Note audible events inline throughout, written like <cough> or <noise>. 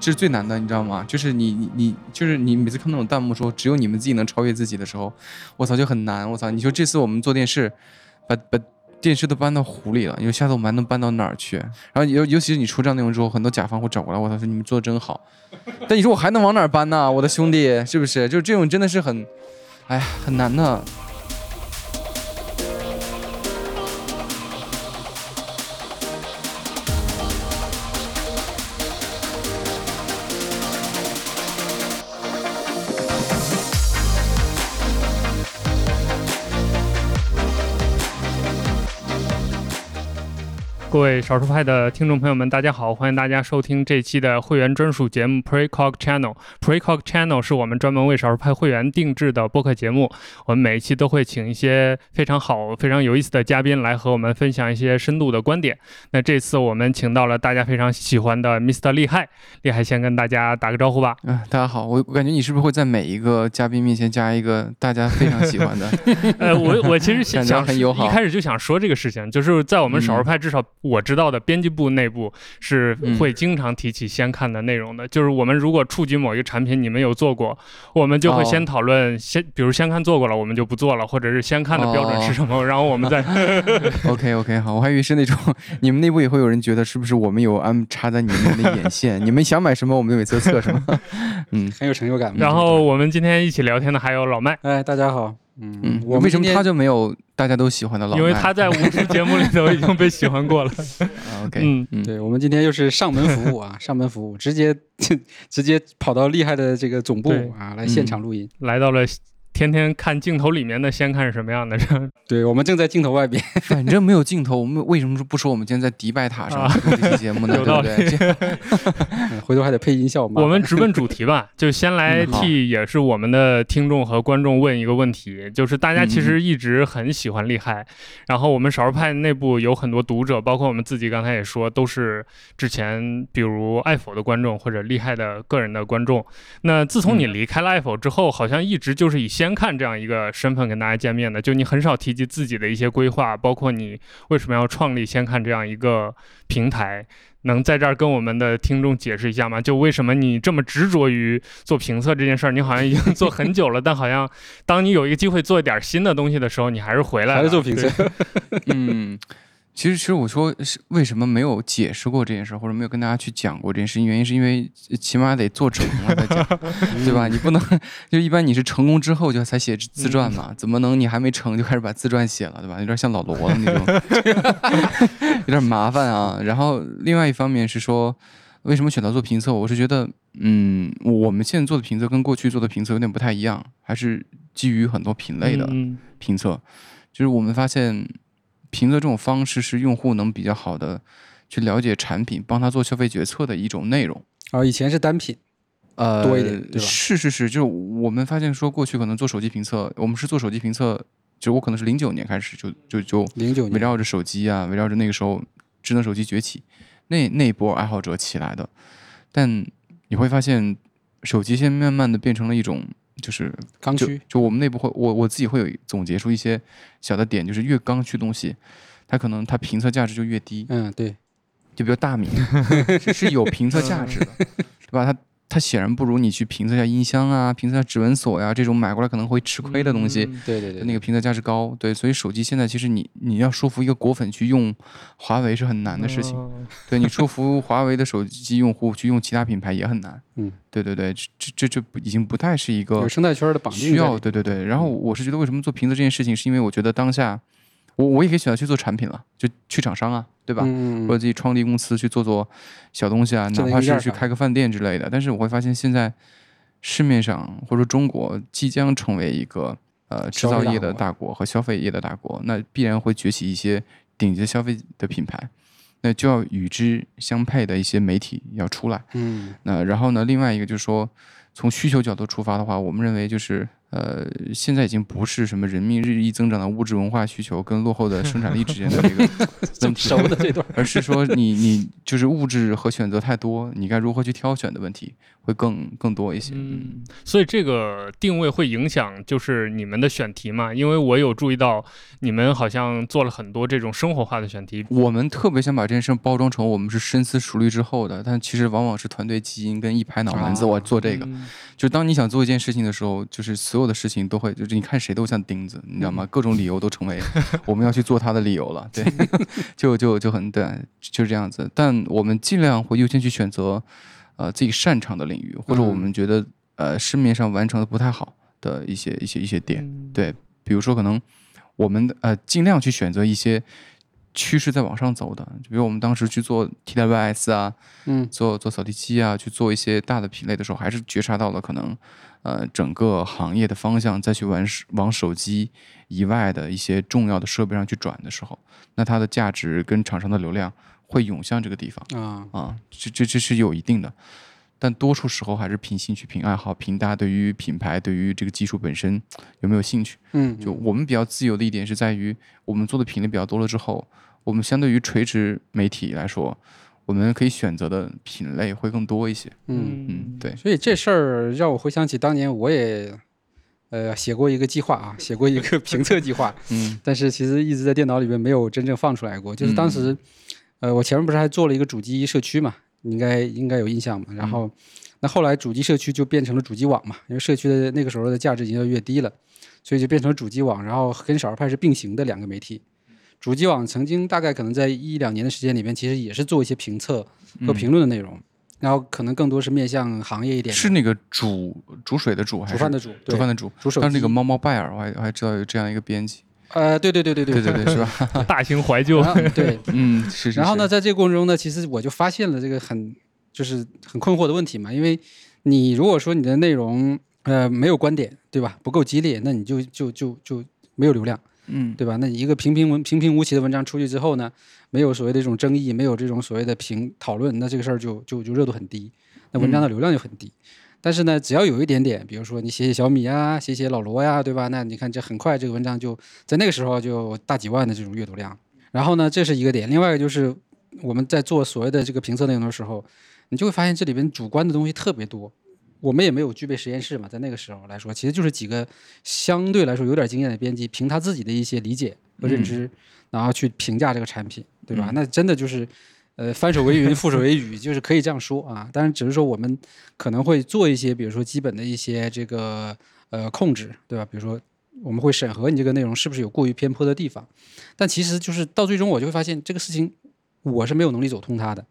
这是最难的，你知道吗？就是你你你，就是你每次看那种弹幕说只有你们自己能超越自己的时候，我操就很难。我操，你说这次我们做电视，把把电视都搬到湖里了，你说下次我们还能搬到哪儿去？然后尤尤其是你出这样内容之后，很多甲方会找过来，我操说你们做的真好。但你说我还能往哪儿搬呢？我的兄弟，是不是？就是这种真的是很，哎呀，很难的。各位少数派的听众朋友们，大家好！欢迎大家收听这期的会员专属节目 Precog Channel。Precog Channel 是我们专门为少数派会员定制的播客节目。我们每一期都会请一些非常好、非常有意思的嘉宾来和我们分享一些深度的观点。那这次我们请到了大家非常喜欢的 Mr. 厉害，厉害先跟大家打个招呼吧。嗯，大家好，我我感觉你是不是会在每一个嘉宾面前加一个大家非常喜欢的？<laughs> 呃，我我其实想很友好，一开始就想说这个事情，就是在我们少数派至少。我知道的编辑部内部是会经常提起先看的内容的，就是我们如果触及某一个产品，你们有做过，我们就会先讨论先，比如先看做过了，我们就不做了，或者是先看的标准是什么，然后我们再。<laughs> OK OK 好，我还以为是那种 <laughs> 你们内部也会有人觉得是不是我们有安插在你们的眼线，<laughs> 你们想买什么我们就每次测什么，嗯，很有成就感。然后我们今天一起聊天的还有老麦，哎，大家好。嗯，我为什么他就没有大家都喜欢的老？因为他在无知节目里头已经被喜欢过了。<laughs> OK，嗯，对，我们今天又是上门服务啊，<laughs> 上门服务，直接 <laughs> 直接跑到厉害的这个总部啊，来现场录音，来到了。天天看镜头里面的，先看是什么样的？<laughs> 对，我们正在镜头外边，<laughs> 反正没有镜头，我们为什么不说我们今天在迪拜塔上录这期节目呢？<laughs> 有道理？回头还得配音效嘛。我们直奔主题吧，就先来替也是我们的听众和观众问一个问题，就是大家其实一直很喜欢厉害，然后我们少数派内部有很多读者，包括我们自己刚才也说，都是之前比如爱否的观众或者厉害的个人的观众。那自从你离开了爱否之后，好像一直就是以先看这样一个身份跟大家见面的，就你很少提及自己的一些规划，包括你为什么要创立先看这样一个平台，能在这儿跟我们的听众解释一下吗？就为什么你这么执着于做评测这件事儿？你好像已经做很久了，但好像当你有一个机会做一点新的东西的时候，你还是回来了，还是做评测？<laughs> <laughs> 嗯。其实，其实我说是为什么没有解释过这件事，或者没有跟大家去讲过这件事情，原因是因为起码得做成了再讲，<laughs> 对吧？你不能 <laughs> 就一般你是成功之后就才写自传嘛？怎么能你还没成就开始把自传写了，对吧？有点像老罗的那种，<laughs> 有点麻烦啊。然后另外一方面是说，为什么选择做评测？我是觉得，嗯，我们现在做的评测跟过去做的评测有点不太一样，还是基于很多品类的评测，就是我们发现。评测这种方式是用户能比较好的去了解产品，帮他做消费决策的一种内容。啊，以前是单品，呃，多一点，对吧？是是是，就是我们发现说，过去可能做手机评测，我们是做手机评测，就我可能是零九年开始就就就零九围绕着手机啊，围绕着那个时候智能手机崛起那那一波爱好者起来的。但你会发现，手机现在慢慢的变成了一种。就是刚需，就我们内部会，我我自己会有总结出一些小的点，就是越刚需东西，它可能它评测价值就越低。嗯，对，就比如大米 <laughs> 是有评测价值的，<laughs> 对吧？它。它显然不如你去评测一下音箱啊，评测下指纹锁呀这种买过来可能会吃亏的东西。对对对，那个评测价值高。对，所以手机现在其实你你要说服一个果粉去用华为是很难的事情。<laughs> 对你说服华为的手机用户去用其他品牌也很难。嗯，对对对，这这这已经不太是一个生态圈的绑定。需要对对对。然后我是觉得为什么做评测这件事情，是因为我觉得当下。我我也可以选择去做产品了，就去厂商啊，对吧？或者自己创立公司去做做小东西啊，哪怕是去开个饭店之类的。但是我会发现，现在市面上或者说中国即将成为一个呃制造业的大国和消费业的大国，那必然会崛起一些顶级消费的品牌，那就要与之相配的一些媒体要出来。嗯，那然后呢，另外一个就是说，从需求角度出发的话，我们认为就是呃，现在已经不是什么人民日益增长的物质文化需求跟落后的 <laughs> 生产力之间的这个 <laughs> 问题，熟的这段，<laughs> 而是说你你就是物质和选择太多，你该如何去挑选的问题会更更多一些。嗯，所以这个定位会影响就是你们的选题嘛？因为我有注意到你们好像做了很多这种生活化的选题。我们特别想把这件事包装成我们是深思熟虑之后的，但其实往往是团队基因跟一拍脑门子，我做这个。嗯就当你想做一件事情的时候，就是所有的事情都会，就是你看谁都像钉子，你知道吗？各种理由都成为 <laughs> 我们要去做它的理由了。对，<laughs> 就就就很对，就是这样子。但我们尽量会优先去选择，呃，自己擅长的领域，或者我们觉得呃市面上完成的不太好的一些一些一些点。嗯对，比如说可能我们呃尽量去选择一些趋势在往上走的，就比如我们当时去做 TWS 啊，嗯做做扫地机啊，去做一些大的品类的时候，还是觉察到了可能呃整个行业的方向，再去玩往手机以外的一些重要的设备上去转的时候，那它的价值跟厂商的流量会涌向这个地方啊，啊，这这这是有一定的。但多数时候还是凭兴趣、凭爱好、凭大家对于品牌、对于这个技术本身有没有兴趣。嗯，就我们比较自由的一点是在于，我们做的品类比较多了之后，我们相对于垂直媒体来说，我们可以选择的品类会更多一些。嗯，嗯，对，所以这事儿让我回想起当年我也。呃，写过一个计划啊，<laughs> 写过一个评测计划，嗯但是其实一直在电脑里面没有真正放出来过。就是当时，呃，我前面不是还做了一个主机社区嘛，你应该应该有印象嘛。然后，那后来主机社区就变成了主机网嘛，因为社区的那个时候的价值已经越来越低了，所以就变成了主机网，然后跟少儿派是并行的两个媒体。主机网曾经大概可能在一两年的时间里面，其实也是做一些评测和评论的内容，然后可能更多是面向行业一点，是那个煮煮水的煮还是煮饭的煮，煮饭的煮？煮手但是那个猫猫拜尔，我还我还知道有这样一个编辑。呃，对对对对对对对，是吧？<laughs> 大型怀旧对，<laughs> 嗯，是是。<laughs> 然后呢，在这个过程中呢，其实我就发现了这个很就是很困惑的问题嘛，因为你如果说你的内容呃没有观点，对吧？不够激烈，那你就就就就没有流量，嗯对吧？那你一个平平文平平无奇的文章出去之后呢，没有所谓的这种争议，没有这种所谓的评讨论，那这个事儿就就就热度很低，那文章的流量就很低。但是呢，只要有一点点，比如说你写写小米啊，写写老罗呀，对吧？那你看这很快这个文章就在那个时候就大几万的这种阅读量。然后呢，这是一个点。另外一个就是我们在做所谓的这个评测内容的时候，你就会发现这里边主观的东西特别多。我们也没有具备实验室嘛，在那个时候来说，其实就是几个相对来说有点经验的编辑，凭他自己的一些理解和认知，然后去评价这个产品，对吧？那真的就是，呃，翻手为云，覆手为雨，就是可以这样说啊。但是，只是说我们可能会做一些，比如说基本的一些这个呃控制，对吧？比如说我们会审核你这个内容是不是有过于偏颇的地方，但其实就是到最终我就会发现这个事情我是没有能力走通它的。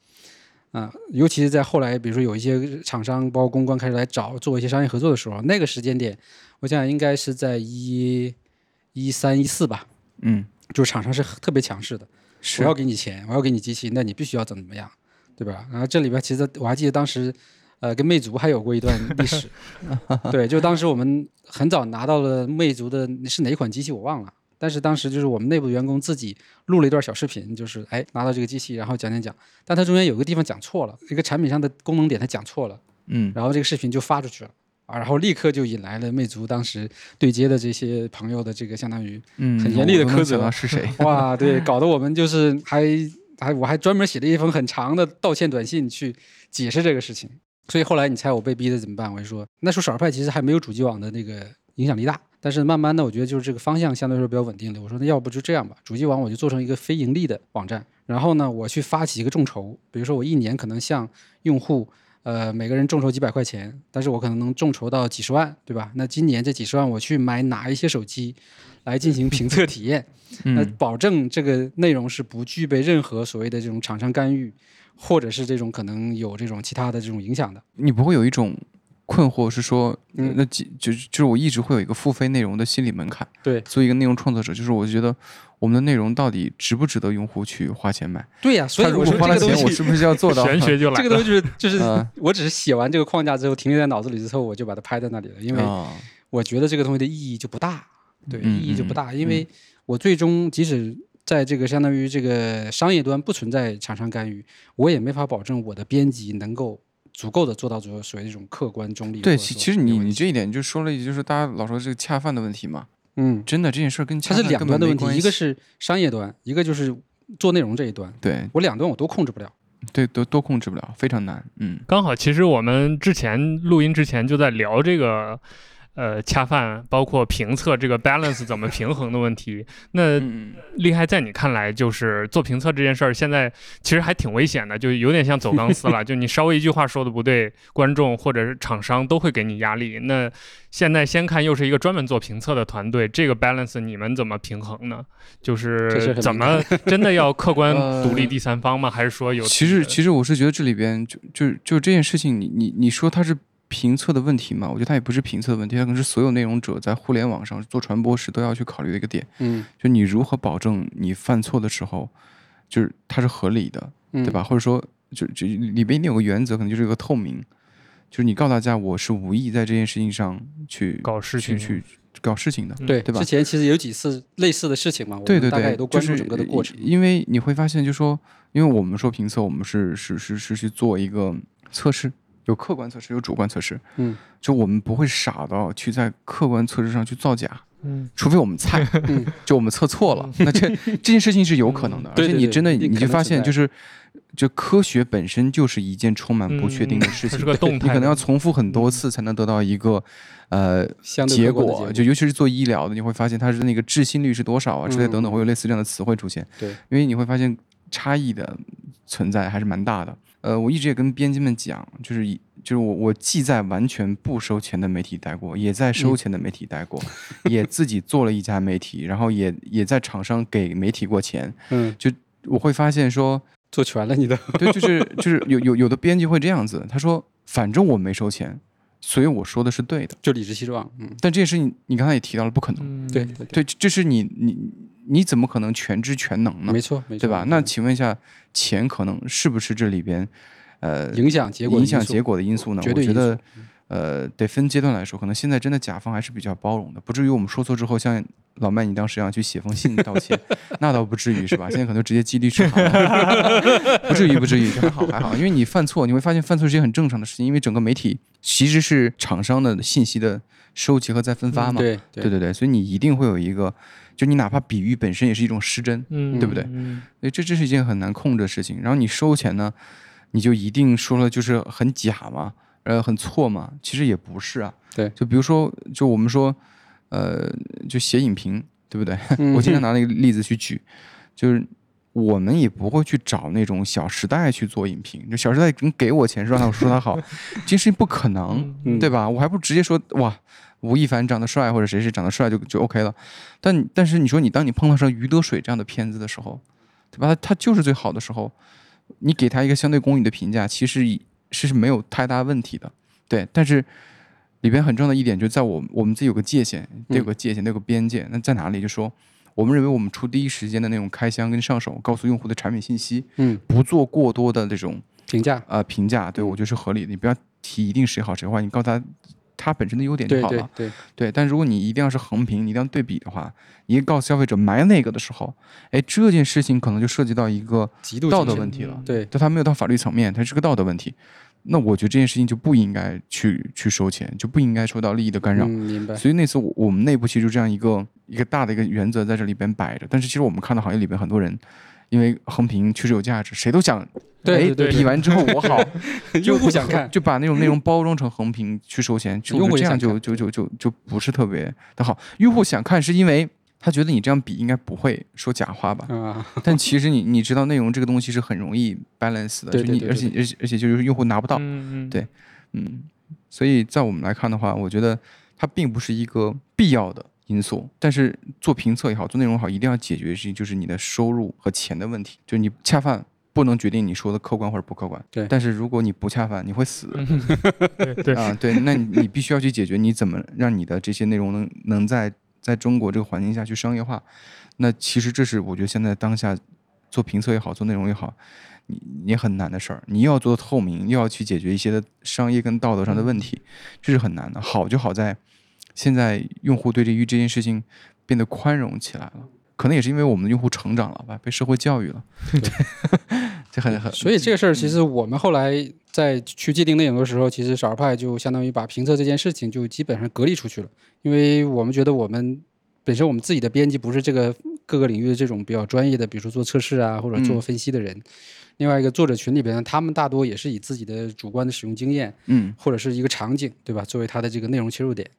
啊，尤其是在后来，比如说有一些厂商包括公关开始来找做一些商业合作的时候，那个时间点，我想想应该是在一一三一四吧，嗯，就是厂商是特别强势的，是我要给你钱，我要给你机器，那你必须要怎么怎么样，对吧？然后这里边其实我还记得当时，呃，跟魅族还有过一段历史，<laughs> 对，就当时我们很早拿到了魅族的是哪款机器我忘了，但是当时就是我们内部员工自己录了一段小视频，就是哎拿到这个机器，然后讲讲讲，但它中间有个地方讲错了，一个产品上的功能点它讲错了，嗯然后这个视频就发出去了。啊，然后立刻就引来了魅族当时对接的这些朋友的这个相当于嗯，很严厉的苛责是谁？哇，对，搞得我们就是还还我还专门写了一封很长的道歉短信去解释这个事情。所以后来你猜我被逼的怎么办？我就说那时候少儿派其实还没有主机网的那个影响力大，但是慢慢的我觉得就是这个方向相对来说比较稳定的。我说那要不就这样吧，主机网我就做成一个非盈利的网站，然后呢我去发起一个众筹，比如说我一年可能向用户。呃，每个人众筹几百块钱，但是我可能能众筹到几十万，对吧？那今年这几十万我去买哪一些手机来进行评测体验？<laughs> 那嗯保证这个内容是不具备任何所谓的这种厂商干预，或者是这种可能有这种其他的这种影响的。你不会有一种困惑是说，嗯那几就是就是我一直会有一个付费内容的心理门槛。对作为一个内容创作者，就是我觉得我们的内容到底值不值得用户去花钱买？对呀、所以如我花了钱，我是不是要做到？玄学就来了。这个东西就是就是嗯 <laughs> 我只是写完这个框架之后，停留在脑子里之后，我就把它拍在那里了，因为啊我觉得这个东西的意义就不大，对，嗯意义就不大，因为我最终即使在这个相当于这个商业端不存在厂商干预，我也没法保证我的编辑能够足够的做到所所谓这种客观中立。对，其其实你你这一点就说了，就是大家老说这个恰饭的问题嘛，嗯，真的这件事儿跟恰它是两端的问题，一个是商业端，一个就是做内容这一端，对我两端我都控制不了。对都都控制不了，非常难。嗯，刚好，其实我们之前录音之前就在聊这个，呃，恰饭，包括评测这个 balance 怎么平衡的问题。那嗯厉害在你看来，就是做评测这件事儿，现在其实还挺危险的，就有点像走钢丝了。<laughs> 就你稍微一句话说的不对，观众或者是厂商都会给你压力。那现在先看，又是一个专门做评测的团队，这个 balance 你们怎么平衡呢？就是怎么真的要客观 <laughs> 呃独立第三方吗？还是说有其实其实我是觉得这里边就就就这件事情你，你你说它是评测的问题嘛？我觉得它也不是评测的问题，它可能是所有内容者在互联网上做传播时都要去考虑的一个点，嗯，就你如何保证你犯错的时候，就是它是合理的，嗯对吧？？或者说，就就里边一定有个原则，可能就是一个透明，就是你告诉大家我是无意在这件事情上去搞事情去去搞事情的，嗯对，对吧之前其实有几次类似的事情嘛，我对对对，们大概也都关注就是整个的过程。因为你会发现，就说，因为我们说评测，我们是是是是去做一个测试，有客观测试，有主观测试。嗯，就我们不会傻到去在客观测试上去造假，嗯除非我们菜，嗯 <laughs> 就我们测错了，那这 <laughs> 这件事情是有可能的。对对对而且你真的你就发现，就是就科学本身就是一件充满不确定的嗯事情它是，个动态的，你可能要重复很多次才能得到一个呃结果，就尤其是做医疗的，你会发现它是那个置信率是多少啊之类等等，嗯会有类似这样的词汇出现。对，因为你会发现差异的存在还是蛮大的。呃，我一直也跟编辑们讲，就是就是我我既在完全不收钱的媒体待过，也在收钱的媒体待过，<laughs> 也自己做了一家媒体，然后也也在厂商给媒体过钱。嗯，就我会发现说，做全了你的。对，就是就是有有有的编辑会这样子，他说反正我没收钱，所以我说的是对的。就理直气壮，嗯，但这件事情你刚才也提到了，不可能。嗯对对对，这这是你你你怎么可能全知全能呢没？错没错，对吧？那请问一下，钱可能是不是这里边呃影响结果的因素影响结果的因素呢？绝对我觉得呃得分阶段来说，可能现在真的甲方还是比较包容的，不至于我们说错之后像老麦你当时一样去写封信道歉，<laughs> 那倒不至于是吧？现在可能直接激励去好了，<laughs> 不至于不至于，这还好还好，因为你犯错，你会发现犯错是一件很正常的事情，因为整个媒体其实是厂商的信息的收集和再分发嘛。对对对对，所以你一定会有一个，就你哪怕比喻本身也是一种失真，嗯，对不对嗯所以这这是一件很难控制的事情。然后你收钱呢，你就一定说了就是很假嘛，呃，很错嘛？其实也不是啊。对就比如说，就我们说，呃，就写影评，对不对？<laughs> 嗯我经常拿那个例子去举，就是我们也不会去找那种《小时代》去做影评，就《小时代》你给我钱是让他说他好，<laughs> 这件事情不可能，嗯对吧？我还不如直接说哇。吴亦凡长得帅，或者谁谁长得帅就就 OK 了，但但是你说你当你碰到上《余德水》这样的片子的时候，对吧？他他就是最好的时候，你给他一个相对公允的评价，其实以是是没有太大问题的，对。但是里边很重要的一点，就在我我们自己有个界限，得有个界限，得有个边界。那在哪里？就说我们认为我们出第一时间的那种开箱跟上手，告诉用户的产品信息，嗯，不做过多的这种评价，呃评价，对我觉得是合理的。你不要提一定谁好谁坏，你告诉他他本身的优点就好了。对对，对，但如果你一定要是横屏，你一定要对比的话，你告诉消费者买哪个的时候，哎，这件事情可能就涉及到一个道德问题了。对，但它没有到法律层面，它是个道德问题。那我觉得这件事情就不应该去去收钱，就不应该受到利益的干扰。嗯，明白。所以那次我我们内部其实就这样一个一个大的一个原则在这里边摆着。但是其实我们看到行业里边很多人，因为横屏确实有价值，谁都想哎对对。对比完之后我好，<laughs> 用户想看，就把那种内容包装成横屏去收钱，就用户这样就就就就就不是特别的好。用户想看是因为他觉得你这样比应该不会说假话吧？啊，<laughs> 但其实你你知道内容这个东西是很容易 balance 的，就你而且而且而且就是用户拿不到，嗯嗯。对嗯，所以在我们来看的话，我觉得它并不是一个必要的因素。但是做评测也好，做内容也好，一定要解决的事情就是你的收入和钱的问题，就是你恰饭。不能决定你说的客观或者不客观，对但是如果你不恰饭，你会死嗯，<laughs> 对对，啊！对，那你你必须要去解决你怎么让你的这些内容能能在在中国这个环境下去商业化。那其实这是我觉得现在当下做评测也好，做内容也好，你你很难的事儿。你又要做透明，又要去解决一些的商业跟道德上的问题，这是很难的。好就好在现在用户对这于这件事情变得宽容起来了。可能也是因为我们的用户成长了吧，被社会教育了。<laughs> 这很很，所以这个事儿，其实我们后来在去界定内容的时候，其实少儿派就相当于把评测这件事情就基本上隔离出去了，因为我们觉得我们本身我们自己的编辑不是这个各个领域的这种比较专业的，比如说做测试啊或者做分析的人。另外一个作者群里边，他们大多也是以自己的主观的使用经验，嗯或者是一个场景，对吧，作为他的这个内容切入点。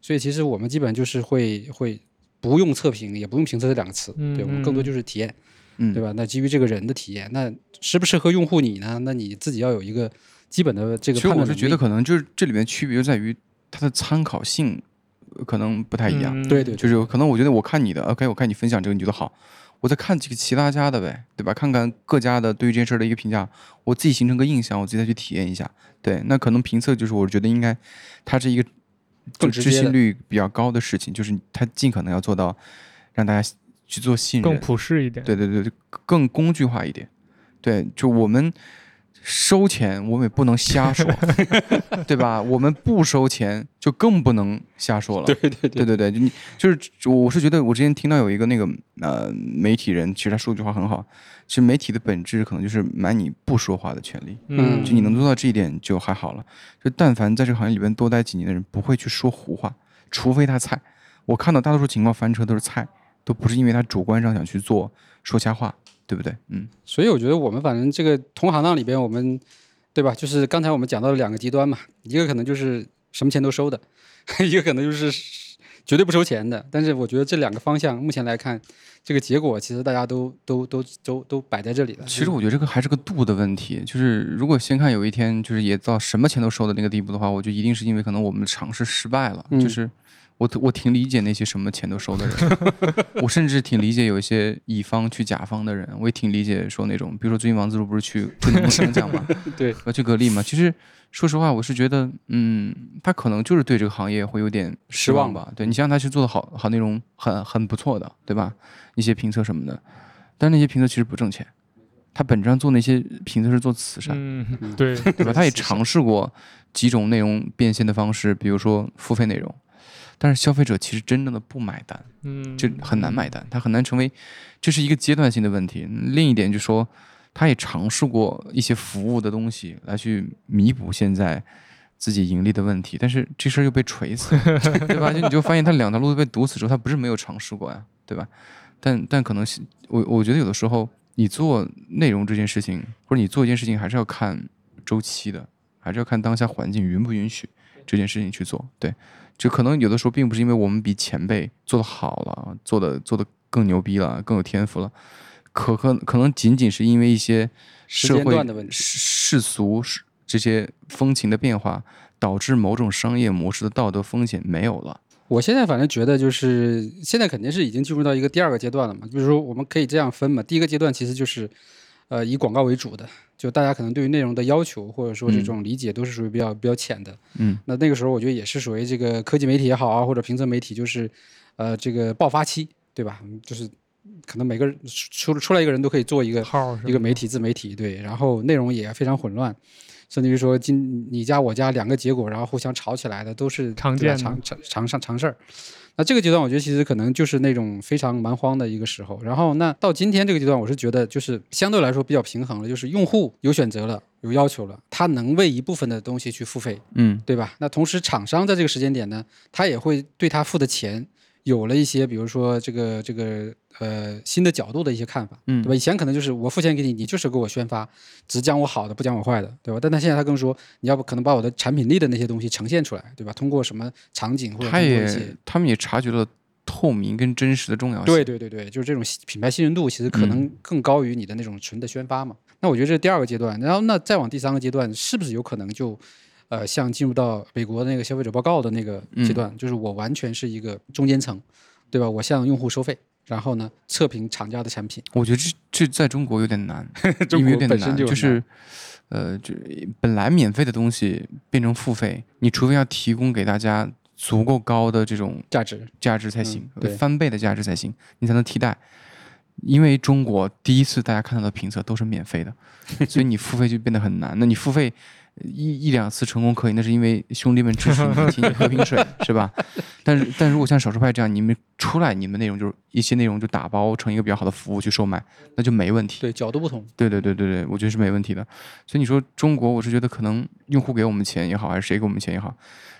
所以其实我们基本就是会会不用测评，也不用评测这两个词，对我们更多就是体验。嗯，对吧？那基于这个人的体验，那适不适合用户你呢？那你自己要有一个基本的这个其实我是觉得可能就是这里面区别就在于它的参考性呃可能不太一样。嗯对对，就是有可能我觉得我看你的，OK，我看你分享这个你觉得好，我再看几个其他家的呗，对吧？看看各家的对于这件事儿的一个评价，我自己形成个印象，我自己再去体验一下。对，那可能评测就是我觉得应该，它是一个更直接的信率比较高的事情，就是他尽可能要做到让大家去做信任更，普适一点。对对对，对更工具化一点。对，就我们收钱，我们也不能瞎说，<laughs> 对吧？我们不收钱，就更不能瞎说了。对对对对对对，就你就是我是觉得我之前听到有一个那个呃媒体人，其实他说一句话很好，其实媒体的本质可能就是买你不说话的权利，嗯就你能做到这一点就还好了。就但凡在这个行业里边多待几年的人，不会去说胡话，除非他菜。我看到大多数情况翻车都是菜，都不是因为他主观上想去做说瞎话，对不对？嗯所以我觉得我们反正这个同行当里边，我们对吧？就是刚才我们讲到了两个极端嘛，一个可能就是什么钱都收的，<laughs> 一个可能就是绝对不收钱的。但是我觉得这两个方向目前来看，这个结果其实大家都都都都都摆在这里了。其实我觉得这个还是个度的问题，就是如果先看有一天就是也到什么钱都收的那个地步的话，我觉得一定是因为可能我们的尝试失败了。嗯就是我我挺理解那些什么钱都收的人，<laughs> 我甚至挺理解有一些乙方去甲方的人，我也挺理解说那种，比如说最近王自如不是去昆明演讲嘛，对，要去格力嘛。其实说实话，我是觉得，嗯，他可能就是对这个行业会有点失望吧。对你想想，他去做的好好内容很很不错的，对吧？一些评测什么的，但那些评测其实不挣钱。他本质上做那些评测是做慈善，嗯，对，对吧？他也尝试过几种内容变现的方式，比如说付费内容，但是消费者其实真正的不买单，嗯，就很难买单，他很难成为，这是一个阶段性的问题。另一点就是说，他也尝试过一些服务的东西来去弥补现在自己盈利的问题，但是这事儿又被锤死，<laughs> 对吧？就你就发现他两条路都被堵死之后，他不是没有尝试过呀，对吧？但但可能是我我觉得有的时候你做内容这件事情，或者你做一件事情，还是要看周期的，还是要看当下环境允不允许这件事情去做。对，就可能有的时候并不是因为我们比前辈做的好了，做的做的更牛逼了，更有天赋了，可可可能仅仅是因为一些时间社会段的问题世世俗这些风情的变化，导致某种商业模式的道德风险没有了。我现在反正觉得，就是现在肯定是已经进入到一个第二个阶段了嘛。比如说，我们可以这样分嘛。第一个阶段其实就是，呃，以广告为主的，就大家可能对于内容的要求或者说这种理解都是属于比较比较浅的。嗯，那那个时候我觉得也是属于这个科技媒体也好啊，或者评测媒体，就是呃这个爆发期，对吧？嗯就是可能每个人出出来一个人都可以做一个号一个媒体自媒体，对，然后内容也非常混乱，甚至于说今你家我家两个结果，然后互相吵起来的都是常见常常常常事儿。那这个阶段，我觉得其实可能就是那种非常蛮荒的一个时候。然后，那到今天这个阶段，我是觉得就是相对来说比较平衡了，就是用户有选择了，有要求了，他能为一部分的东西去付费，嗯对吧？那同时，厂商在这个时间点呢，他也会对他付的钱有了一些，比如说这个这个呃新的角度的一些看法，嗯对吧？以前可能就是我付钱给你，你就是给我宣发，只讲我好的，不讲我坏的，对吧？但他现在他更说，你要不可能把我的产品力的那些东西呈现出来，对吧？通过什么场景或者他也他们也察觉了透明跟真实的重要性。对对对对，就是这种品牌信任度，其实可嗯能更高于你的那种纯的宣发嘛。那我觉得这是第二个阶段，然后那再往第三个阶段，是不是有可能就，呃，像进入到美国的那个消费者报告的那个嗯阶段，就是我完全是一个中间层，对吧？我向用户收费，然后呢测评厂家的产品，我觉得这这在中国有点难，<laughs> 中因为有点难，就是，呃，就本来免费的东西变成付费，你除非要提供给大家足够高的这种价值，价值才行，嗯对翻倍的价值才行，你才能替代。因为中国第一次大家看到的评测都是免费的，所以你付费就变得很难。那你付费一一两次成功可以，那是因为兄弟们支持你，请你喝瓶水，<laughs> 是吧？但是但如果像少数派这样，你们出来，你们内容就是一些内容就打包成一个比较好的服务去售卖，那就没问题。对，角度不同。对对对对对，我觉得是没问题的。所以你说中国，我是觉得可能用户给我们钱也好，还是谁给我们钱也好，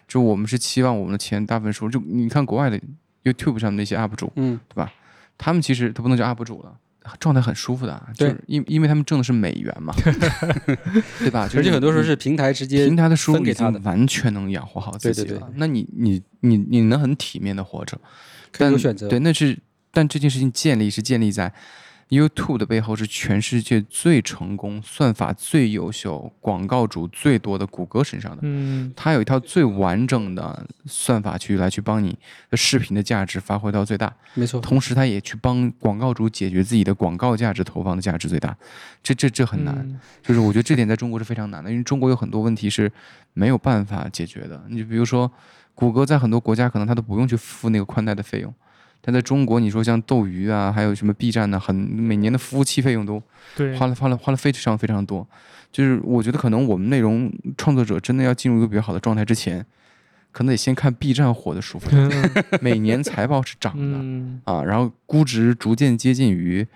就我们是期望我们的钱大部分收入。就你看国外的 YouTube 上的那些 UP 主，嗯，对吧？他们其实他不能叫 UP 主了。状态很舒服的，就是因因为他们挣的是美元嘛，<laughs> 对吧？就是而且很多时候是平台直接平台的收入已分给他的经完全能养活好自己了。对对对那你你你你能很体面的活着，但选择。对，那是但这件事情建立是建立在 YouTube 的背后是全世界最成功、算法最优秀、广告主最多的谷歌身上的。嗯它有一套最完整的算法去来去帮你的视频的价值发挥到最大，没错，同时它也去帮广告主解决自己的广告价值投放的价值最大。这这这很难。嗯就是我觉得这点在中国是非常难的，因为中国有很多问题是没有办法解决的。你比如说，谷歌在很多国家可能它都不用去付那个宽带的费用，但在中国，你说像斗鱼啊，还有什么 B 站呢、很每年的服务器费用都对，花了花了花了非常非常多。就是我觉得可能我们内容创作者真的要进入一个比较好的状态之前，可能得先看 B 站火的舒服 <laughs> 每年财报是涨的。嗯啊，然后估值逐渐接近于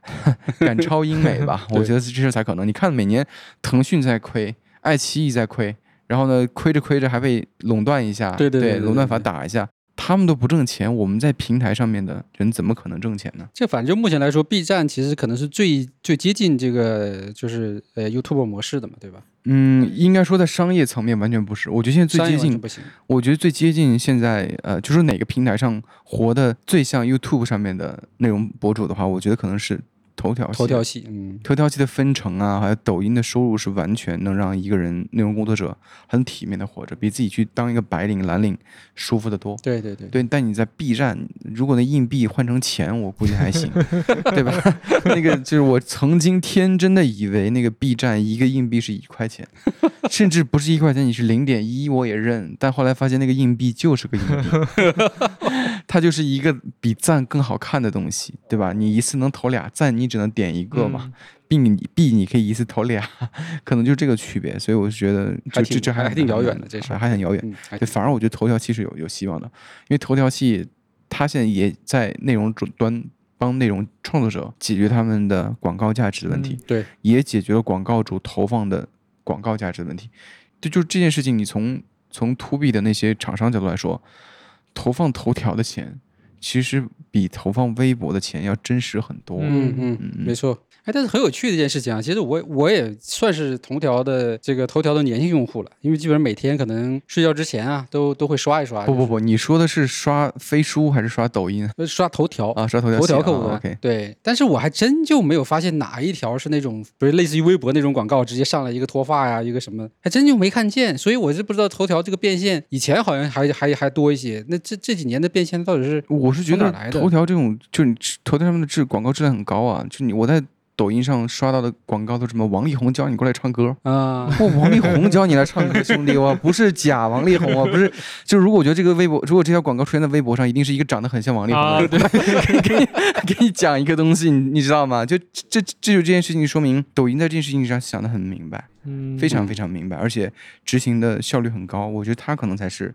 <laughs> 赶超英美吧，<laughs> 我觉得这事才可能。你看每年腾讯在亏，爱奇艺在亏，然后呢亏着亏着还被垄断一下，对对对对垄断法打一下，他们都不挣钱，我们在平台上面的人怎么可能挣钱呢？这反正就目前来说，B 站其实可能是最最接近这个就是呃 YouTube 模式的嘛，对吧？嗯，应该说在商业层面完全不是，我觉得现在最接近，不行。我觉得最接近现在呃，就是哪个平台上活的最像 YouTube 上面的内容博主的话，我觉得可能是头条系头条系，嗯，头条系的分成啊，还有抖音的收入是完全能让一个人内容工作者很体面的活着，比自己去当一个白领、蓝领舒服的多。对对对，对，但你在 B 站，如果那硬币换成钱，我估计还行，<laughs> 对吧？那个就是我曾经天真的以为那个 B 站一个硬币是一块钱，<laughs> 甚至不是一块钱，你是零点一我也认，但后来发现那个硬币就是个硬币，<laughs> 它就是一个比赞更好看的东西，对吧？你一次能投俩赞，你只能点一个嘛。嗯币你币你可以一次投俩，<laughs> 可能就这个区别，所以我就觉得这这这还还挺遥远的的这事儿还还很遥远。嗯，对，反而我觉得头条系是有有希望的，因为头条系它现在也在内容主端帮内容创作者解决他们的广告价值的问题，嗯对，也解决了广告主投放的广告价值的问题。这就是这件事情，你从从 to B 的那些厂商角度来说，投放头条的钱其实比投放微博的钱要真实很多。嗯嗯嗯，没错。哎，但是很有趣的一件事情啊，其实我我也算是头条的这个头条的粘性用户了，因为基本上每天可能睡觉之前啊，都都会刷一刷。不不不，你说的是刷飞书还是刷抖音不，刷头条啊？刷头条头条客户端、OK，对，但是我还真就没有发现哪一条是那种，不是类似于微博那种广告，直接上来一个脱发呀，一个什么，还真就没看见。所以我是不知道头条这个变现，以前好像还还还多一些。那这这几年的变现到底是我是觉得从哪来的头条这种，就是你头条上面的质广告质量很高啊。就你我在抖音上刷到的广告都什么王力宏教你过来唱歌，啊？我王力宏教你来唱歌，兄弟，我不是假王力宏啊，不是。就如果我觉得这个微博，如果这条广告出现在微博上，一定是一个长得很像王力宏的啊，人，对，<laughs> 给你 <laughs> 给你讲一个东西，你你知道吗？就这这这就这件事情说明，抖音在这件事情上想的很明白，嗯非常非常明白，而且执行的效率很高。我觉得他可能才是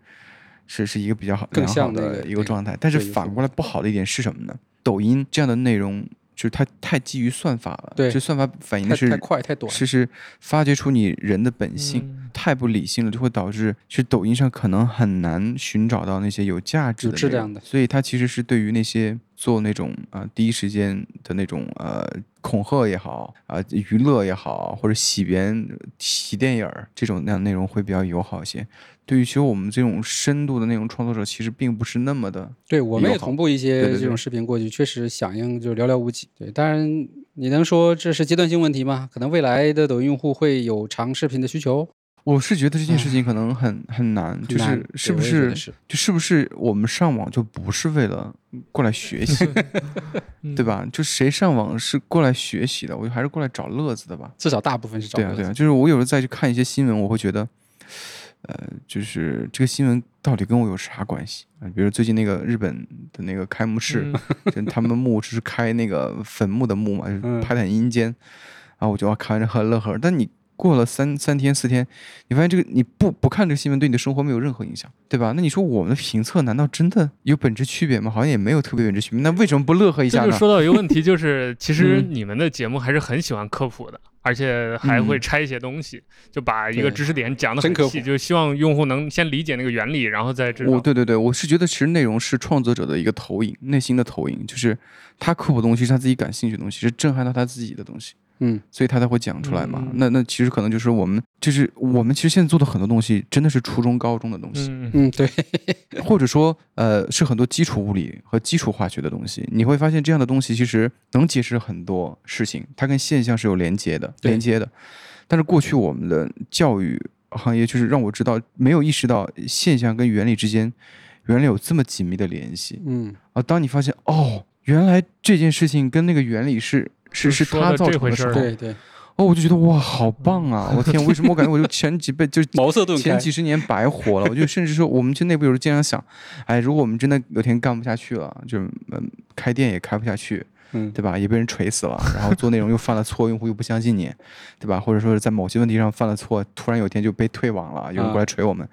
是是一个比较好更良好像的一个状态。但是反过来不好的一点是什么呢？抖音这样的内容就是它太基于算法了，对就算法反映的是太太快太短，是是发掘出你人的本性。嗯太不理性了，就会导致其实抖音上可能很难寻找到那些有价值有质的内容量的所以它其实是对于那些做那种啊、呃第一时间的那种呃恐吓也好啊、娱乐也好，或者洗别人洗电影儿这种那样内容会比较友好一些。对于其实我们这种深度的内容创作者，其实并不是那么的对，我们也同步一些这种视频过去，确实响应就寥寥无几。对，当然你能说这是阶段性问题吗？可能未来的抖音用户会有长视频的需求，我是觉得这件事情可能很很难，就是是不是就是不是我们上网就不是为了过来学习，<laughs> 嗯对吧？就谁上网是过来学习的，我还是过来找乐子的吧。至少大部分是找对啊，乐子对啊，就是我有时候再去看一些新闻，我会觉得，呃，就是这个新闻到底跟我有啥关系啊？比如最近那个日本的那个开幕式，就他们墓是开那个坟墓的墓嘛，就是嗯拍的很阴间，然后我就要看着很乐呵。但你过了三三天四天，你发现这个你不不看这个新闻对你的生活没有任何影响，对吧？那你说我们的评测难道真的有本质区别吗？好像也没有特别本质区别。那为什么不乐呵一下呢？这就说到一个问题，就 <laughs> 是其实嗯你们的节目还是很喜欢科普的，而且还会拆一些东西，就把一个知识点讲得很细，就希望用户能先理解那个原理，然后再知道。我对对对，我是觉得其实内容是创作者的一个投影，内心的投影，就是他科普东西是他自己感兴趣的东西，是震撼到他自己的东西，嗯，所以他才会讲出来嘛。嗯那那其实可能就是我们，就是我们其实现在做的很多东西，真的是初中高中的东西，嗯，嗯，对，<laughs> 或者说呃是很多基础物理和基础化学的东西。你会发现这样的东西其实能解释很多事情，它跟现象是有连接的，连接的。但是过去我们的教育行业就是让我知道，没有意识到现象跟原理之间原来有这么紧密的联系。嗯，啊，当你发现哦，原来这件事情跟那个原理是是是他造成的对对，哦，我就觉得哇，好棒啊！我天，为什么我感觉我就前几辈就 <laughs> 茅塞顿开，前几十年白活了？我就甚至说，我们就内部有时候经常想，哎，如果我们真的有天干不下去了，就嗯开店也开不下去，嗯，对吧？也被人锤死了，然后做内容又犯了错，用户又不相信你，对吧？或者说是在某些问题上犯了错，突然有一天就被退网了，有人过来锤我们，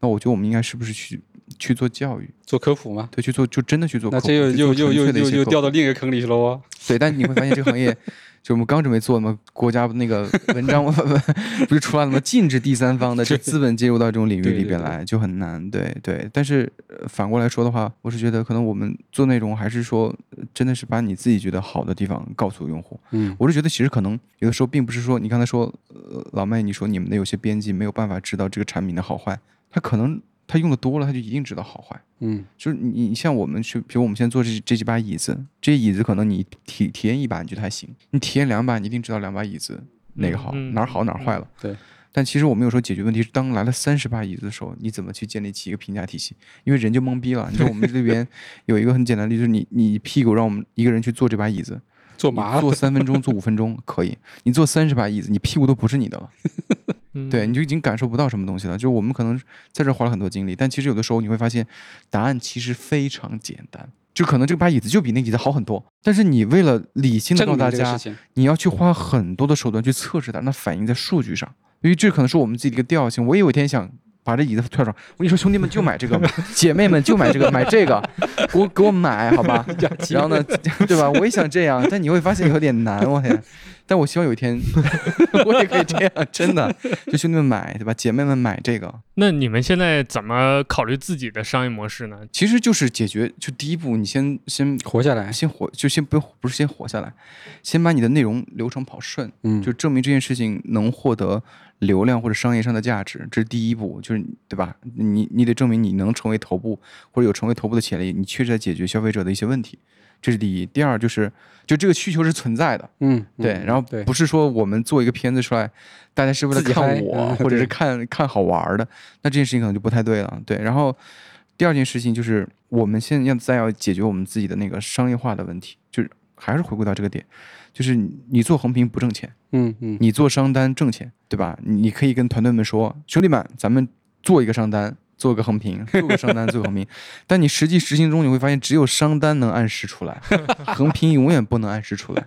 那我觉得我们应该是不是去去做教育？做科普吗。对，去做就真的去做科普，那这又又又又又又掉到另一个坑里去了哦。对，但你会发现这个行业，<laughs> 就我们刚准备做嘛，国家那个文章 <laughs> 不是出来了吗？禁止第三方的这资本介入到这种领域里边来，就很难。对对，但是、呃反过来说的话，我是觉得可能我们做内容还是说，呃真的是把你自己觉得好的地方告诉用户。嗯，我是觉得其实可能有的时候并不是说你刚才说，呃，老麦你说你们的有些编辑没有办法知道这个产品的好坏，他可能他用的多了，他就一定知道好坏。嗯，就是你你像我们去，比如我们现在坐这这几把椅子，这些椅子可能你体体验一把你觉得还行，你体验两把你一定知道两把椅子哪个好，嗯哪儿好哪儿坏了。对。但其实我们有时候解决问题是，当来了三十把椅子的时候，你怎么去建立起一个评价体系？因为人就懵逼了。你说我们这边 <laughs> 有一个很简单的例子，就是你你屁股让我们一个人去坐这把椅子，你做麻坐三分钟，坐五分钟 <laughs> 可以，你坐三十把椅子，你屁股都不是你的了。嗯对，你就已经感受不到什么东西了。就是我们可能在这花了很多精力，但其实有的时候你会发现，答案其实非常简单。就可能这把椅子就比那椅子好很多，但是你为了理性的告诉大家。你要去花很多的手段去测试它，那反映在数据上。因为这可能是我们自己的一个调性。我也有一天想把这椅子推上，我跟你说，兄弟们就买这个，<laughs> 姐妹们就买这个，买这个，<laughs> 给我给我买，好吧？然后呢，<laughs> 对吧？我也想这样，但你会发现有点难，我天！但我希望有一天我也可以这样，真的，就兄弟们买，对吧？姐妹们买这个，那你们现在怎么考虑自己的商业模式呢？其实就是解决，就第一步，你先先活下来，先活，就先不不是先活下来，先把你的内容流程跑顺，嗯，就证明这件事情能获得流量或者商业上的价值，这是第一步，就是对吧？你你得证明你能成为头部或者有成为头部的潜力，你确实在解决消费者的一些问题，这是第一。第二就是，就这个需求是存在的，嗯，对，嗯然后，不是说我们做一个片子出来，大家是为了看我，嗯或者是看看好玩的，那这件事情可能就不太对了。对，然后第二件事情就是我们现在要再要解决我们自己的那个商业化的问题，就是还是回归到这个点，就是你你做横屏不挣钱，嗯嗯，你做商单挣钱，对吧？你可以跟团队们说，兄弟们，咱们做一个商单。做个横屏，做个商单，做个横屏，但你实际执行中你会发现，只有商单能按时出来，横屏永远不能按时出来，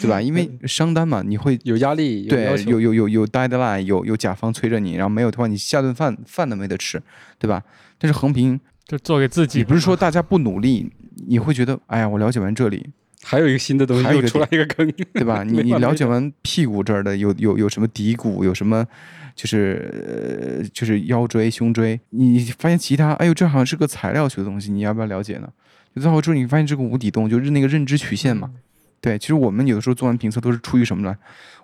对吧？因为商单嘛，你会有压力，有要对，有有有有 deadline，有有甲方催着你，然后没有的话，你下顿饭饭都没得吃，对吧？但是横屏，就做给自己你。不是说大家不努力，你会觉得，哎呀，我了解完这里，还有一个新的东西还有又出来一个坑，<laughs> 对吧？你 <laughs> 你了解完屁股这儿的有有有什么骶骨，有什么就是呃就是腰椎、胸椎，你发现其他，哎呦，这好像是个材料学的东西，你要不要了解呢？就最后之后，你发现这个无底洞就是那个认知曲线嘛。对，其实我们有的时候做完评测都是出于什么呢？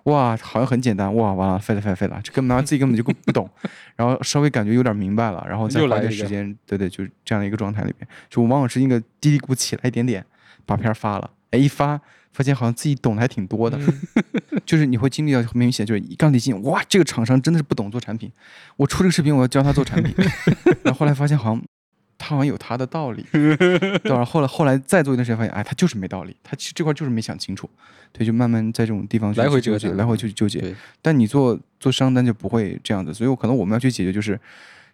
哇，好像很简单，哇，完了，废了，废了，废了，这根本自己根本就不懂，然后稍微感觉有点明白了，然后再来个点时间，对对，就是这样的一个状态里面，就我往往是一个嘀嘀咕起来一点点，把片儿发了，哎，一发发现好像自己懂得还挺多的，嗯 <laughs> 就是你会经历到很明显，就是一刚一进，哇，这个厂商真的是不懂做产品，我出这个视频我要教他做产品，<laughs> 然后后来发现好像他好像有他的道理，<laughs> 对吧？后来后来再做一段时间，发现哎，他就是没道理，他其实这块就是没想清楚，对，就慢慢在这种地方去来回纠结，来回去纠结。对，但你做做商单就不会这样子，所以我可能我们要去解决就是。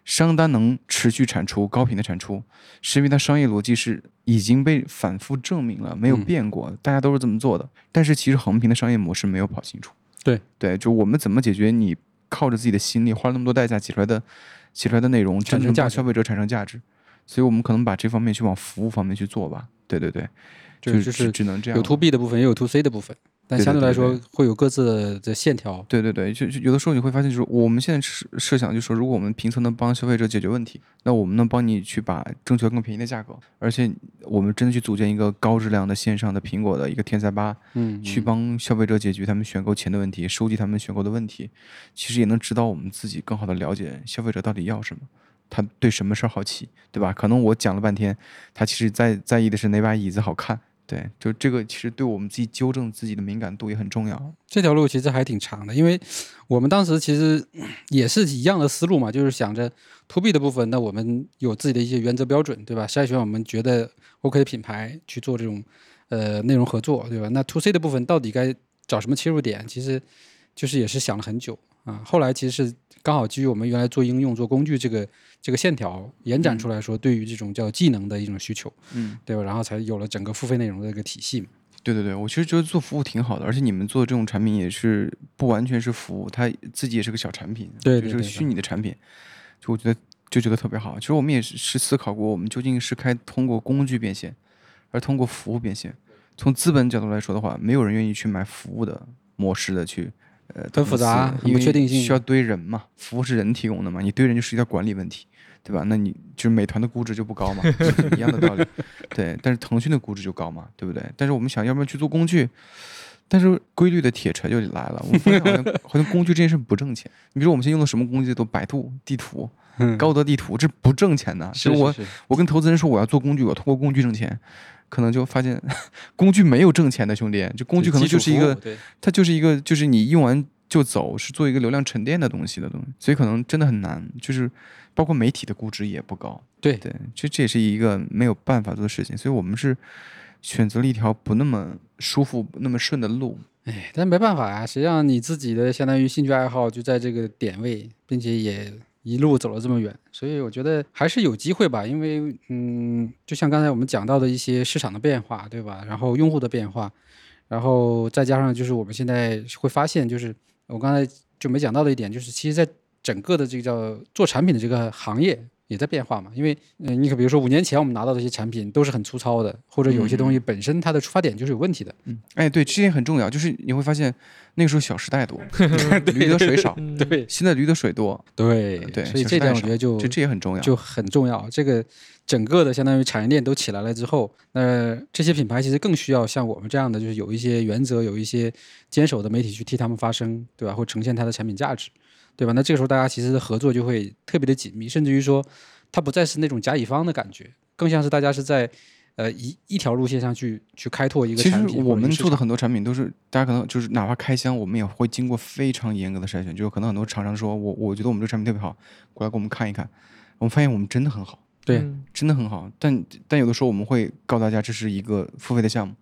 商单能持续产出高频的产出，是因为它商业逻辑是已经被反复证明了，没有嗯变过，大家都是这么做的。但是其实横屏的商业模式没有跑清楚。对对，就我们怎么解决你靠着自己的心力花了那么多代价挤出来的挤出来的内容，产生价值消费者产生价值。所以我们可能把这方面去往服务方面去做吧。对对对，就是只能这样。有 to B 的部分，也有 to C 的部分，但相对来说会有各自的线条。对对对，就就有的时候你会发现，就是我们现在设设想，就是说，如果我们评测能帮消费者解决问题，那我们能帮你去把争取更便宜的价格，而且我们真的去组建一个高质量的线上的苹果的一个天才吧，嗯，去嗯帮消费者解决他们选购前的问题，收集他们选购的问题，其实也能指导我们自己更好的了解消费者到底要什么，他对什么事儿好奇，对吧？可能我讲了半天，他其实在在意的是哪把椅子好看。对，就这个其实对我们自己纠正自己的敏感度也很重要。这条路其实还挺长的，因为我们当时其实 <clears throat> 也是一样的思路嘛，就是想着 to B 的部分，那我们有自己的一些原则标准，对吧？筛选我们觉得 OK 的品牌去做这种呃内容合作，对吧？那 to C 的部分到底该找什么切入点？其实就是也是想了很久啊。后来其实是刚好基于我们原来做应用、做工具这个这个线条延展出来说，对于这种叫技能的一种需求，嗯。对吧？然后才有了整个付费内容的一个体系嘛。对对对，我其实觉得做服务挺好的，而且你们做这种产品也是不完全是服务，它自己也是个小产品，对是个虚拟的产品，就我觉得就觉得特别好。其实我们也是是思考过，我们究竟是开通过工具变现，而通过服务变现。从资本角度来说的话，没有人愿意去买服务的模式的去，呃，很复杂很不确定性需要堆人嘛，服务是人提供的嘛，你堆人就涉及到管理问题。对吧？那你就是美团的估值就不高嘛，<laughs> 一样的道理。对，但是腾讯的估值就高嘛，对不对？但是我们想要不要去做工具？但是规律的铁锤就来了，我们发现好像好像工具这件事不挣钱。你比如说我们现在用的什么工具都百度地图、嗯高德地图，这不挣钱的。是就是我我跟投资人说我要做工具，我通过工具挣钱，可能就发现工具没有挣钱的兄弟，这工具可能就是一个它就是一个，就是你用完就走，是做一个流量沉淀的东西的东西，所以可能真的很难。就是包括媒体的估值也不高，对对，其实这也是一个没有办法做的事情。所以我们是选择了一条不那么舒服、不那么顺的路。哎，但没办法呀、实际上你自己的相当于兴趣爱好就在这个点位，并且也一路走了这么远，所以我觉得还是有机会吧。因为嗯，就像刚才我们讲到的一些市场的变化，对吧？然后用户的变化，然后再加上就是我们现在会发现，就是我刚才就没讲到的一点，就是其实在整个的这个叫做产品的这个行业也在变化嘛。因为嗯、呃你可比如说五年前我们拿到的一些产品都是很粗糙的，或者有些东西本身它的出发点就是有问题的。嗯，哎，对，这点很重要，就是你会发现那个时候小时代多，<laughs> 驴得水少，对现在驴得水多，对对所以这点我觉得就这这也很重要。就很重要。这个整个的相当于产业链都起来了之后，那这些品牌其实更需要像我们这样的，就是有一些原则、有一些坚守的媒体去替他们发声，对吧？会呈现它的产品价值，对吧？那这个时候大家其实合作就会特别的紧密，甚至于说，它不再是那种甲乙方的感觉，更像是大家是在。呃，一一条路线上去去开拓一个产品我们做的很多产品都是，大家可能就是哪怕开箱，我们也会经过非常严格的筛选。就是可能很多厂商说我我觉得我们这个产品特别好，过来给我们看一看，我们发现我们真的很好，对嗯真的很好。但但有的时候我们会告诉大家这是一个付费的项目，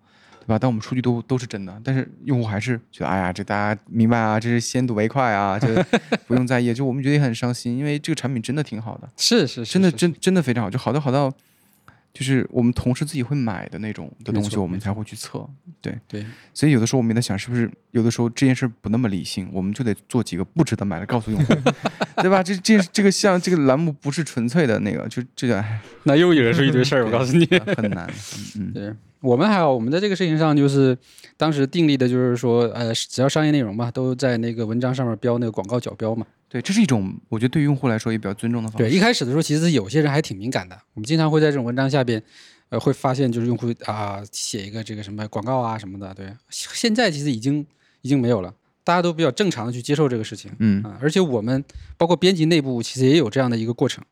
对吧？但我们数据都都是真的，但是用户还是觉得哎呀，这大家明白啊，这是先睹为快啊，这 <laughs> 不用在意。就我们觉得也很伤心，因为这个产品真的挺好的，是是真的真真的非常好，就好到好到。就是我们同事自己会买的那种的东西，我们才会去测。对，对所以有的时候我们也在想，是不是有的时候这件事不那么理性，我们就得做几个不值得买的，告诉用户，<laughs> 对吧？这这这个像这个栏目不是纯粹的那个，就这个哎 <laughs> 那又惹出一堆事儿，我告诉你。很难。嗯嗯，对我们还好，我们在这个事情上就是当时定立的就是说，呃，只要商业内容嘛，都在那个文章上面标那个广告角标嘛。对，这是一种我觉得对用户来说也比较尊重的方式。对，一开始的时候，其实有些人还挺敏感的。我们经常会在这种文章下边，呃，会发现就是用户啊、写一个这个什么广告啊什么的。对，现在其实已经已经没有了，大家都比较正常的去接受这个事情。嗯啊，而且我们包括编辑内部其实也有这样的一个过程。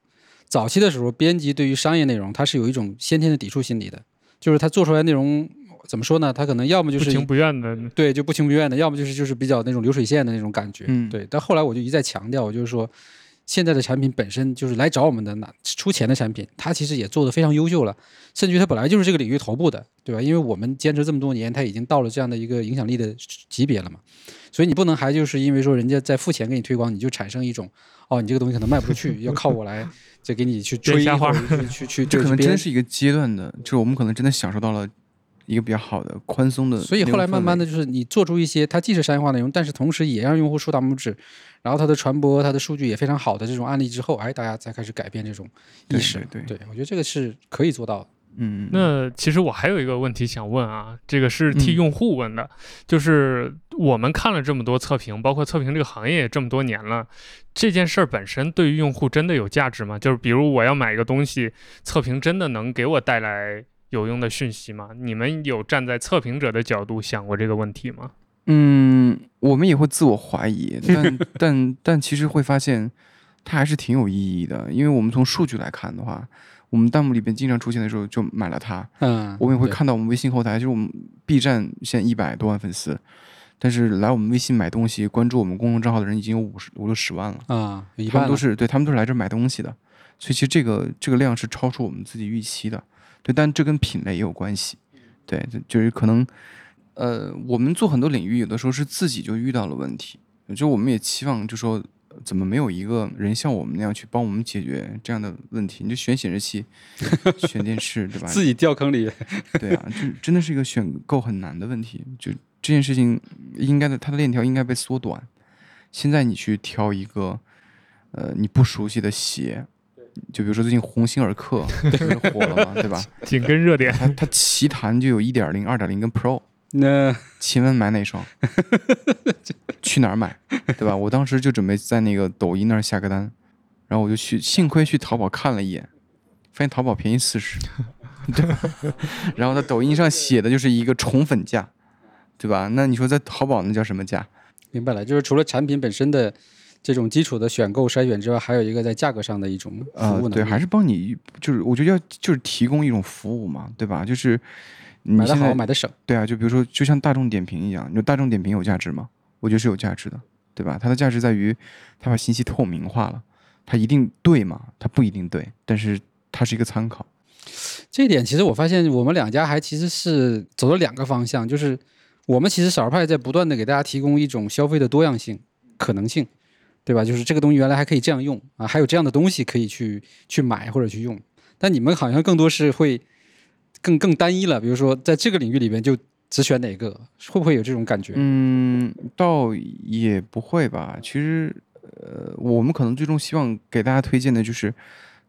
早期的时候，编辑对于商业内容，它是有一种先天的抵触心理的，就是他做出来内容怎么说呢？他可能要么就是不情不愿的，对就不情不愿的，要么就是就是比较那种流水线的那种感觉。嗯对。但后来我就一再强调，我就是说，现在的产品本身就是来找我们的拿出钱的产品，它其实也做得非常优秀了，甚至于它本来就是这个领域头部的，对吧？因为我们坚持这么多年，它已经到了这样的一个影响力的级别了嘛。所以你不能还就是因为说人家在付钱给你推广，你就产生一种哦，你这个东西可能卖不出去，要靠我来再给你去追编瞎话去去去，这可能真是一个阶段的，就是我们可能真的享受到了一个比较好的宽松的。所以后来慢慢的就是你做出一些它既是商业化内容，但是同时也让用户竖大拇指，然后它的传播、它的数据也非常好的这种案例之后，哎，大家才开始改变这种意识。对对对，我觉得这个是可以做到的。嗯，那其实我还有一个问题想问啊，这个是替用户问的，就是我们看了这么多测评，包括测评这个行业也这么多年了，这件事儿本身对于用户真的有价值吗？就是比如我要买一个东西，测评真的能给我带来有用的讯息吗？你们有站在测评者的角度想过这个问题吗？嗯，我们也会自我怀疑，但 <laughs> 但但其实会发现它还是挺有意义的，因为我们从数据来看的话。我们弹幕里边经常出现的时候就买了它，嗯，我们也会看到我们微信后台，就是我们 B 站现在一百多万粉丝，但是来我们微信买东西、关注我们公众账号的人已经有五十五六十万了啊，他们都是对他们都是来这买东西的，所以其实这个这个量是超出我们自己预期的，对，但这跟品类也有关系，对，就是可能，呃，我们做很多领域有的时候是自己就遇到了问题，就我们也期望就说。怎么没有一个人像我们那样去帮我们解决这样的问题？你就选显示器，<laughs> 选电视，对吧？自己掉坑里。<laughs> 对啊，就真的是一个选购很难的问题。就这件事情，应该的，它的链条应该被缩短。现在你去挑一个，呃，你不熟悉的鞋，就比如说最近鸿星尔克 <laughs> 不是火了嘛，对吧？<laughs> 紧跟热点，它它奇谈就有一点零、二点零跟 Pro。<laughs> 那请问买哪双？去哪儿买？对吧？我当时就准备在那个抖音那儿下个单，然后我就去，幸亏去淘宝看了一眼，发现淘宝便宜四十，对吧？然后在抖音上写的就是一个宠粉价，对吧？那你说在淘宝那叫什么价？明白了，就是除了产品本身的这种基础的选购筛选之外，还有一个在价格上的一种服务呢？对，还是帮你，就是我觉得要就是提供一种服务嘛，对吧？就是。买的好，买的省。对啊，就比如说，就像大众点评一样，你说大众点评有价值吗？我觉得是有价值的，对吧？它的价值在于，它把信息透明化了。它一定对吗？它不一定对，但是它是一个参考。这一点其实我发现，我们两家还其实是走了两个方向，就是我们其实少儿派在不断的给大家提供一种消费的多样性、可能性，对吧？就是这个东西原来还可以这样用啊，还有这样的东西可以去去买或者去用。但你们好像更多是会。更更单一了，比如说在这个领域里边就只选哪个，会不会有这种感觉？嗯，倒也不会吧。其实，呃，我们可能最终希望给大家推荐的就是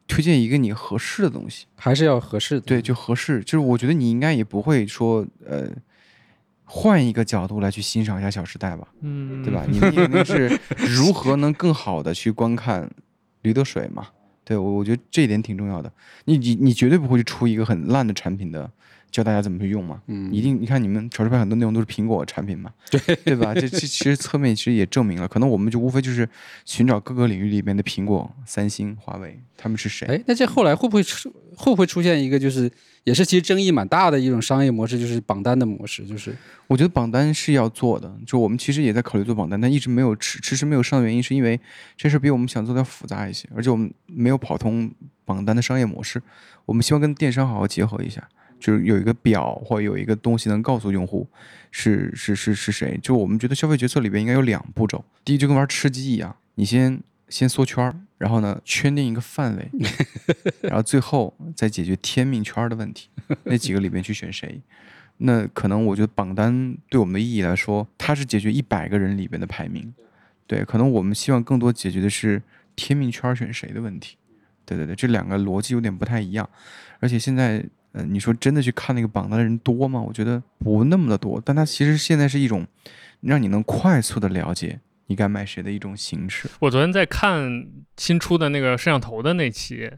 推荐一个你合适的东西，还是要合适的。对，就合适。就是我觉得你应该也不会说，呃，换一个角度来去欣赏一下《小时代》吧，嗯，对吧？你们肯定是如何能更好的去观看《驴得水》嘛？对，我我觉得这一点挺重要的。你你你绝对不会去出一个很烂的产品的，教大家怎么去用嘛。嗯，一定。你看你们潮州派很多内容都是苹果产品嘛，对对吧？这这其实 <laughs> 侧面其实也证明了，可能我们就无非就是寻找各个领域里面的苹果、三星、华为，他们是谁？哎，那这后来会不会出会不会出现一个就是？也是其实争议蛮大的一种商业模式，就是榜单的模式。就是我觉得榜单是要做的，就我们其实也在考虑做榜单，但一直没有迟迟迟没有上的原因，是因为这事比我们想做的要复杂一些，而且我们没有跑通榜单的商业模式。我们希望跟电商好好结合一下，就是有一个表或有一个东西能告诉用户是是是是谁。就我们觉得消费决策里边应该有两步骤，第一就跟玩吃鸡一样，你先。先缩圈儿，然后呢圈定一个范围，<laughs> 然后最后再解决天命圈的问题。那几个里边去选谁？那可能我觉得榜单对我们的意义来说，它是解决一百个人里边的排名。对，可能我们希望更多解决的是天命圈选谁的问题。对对对，这两个逻辑有点不太一样。而且现在，嗯，你说真的去看那个榜单的人多吗？我觉得不那么的多。但它其实现在是一种让你能快速的了解。你该买谁的一种形式？我昨天在看新出的那个摄像头的那期。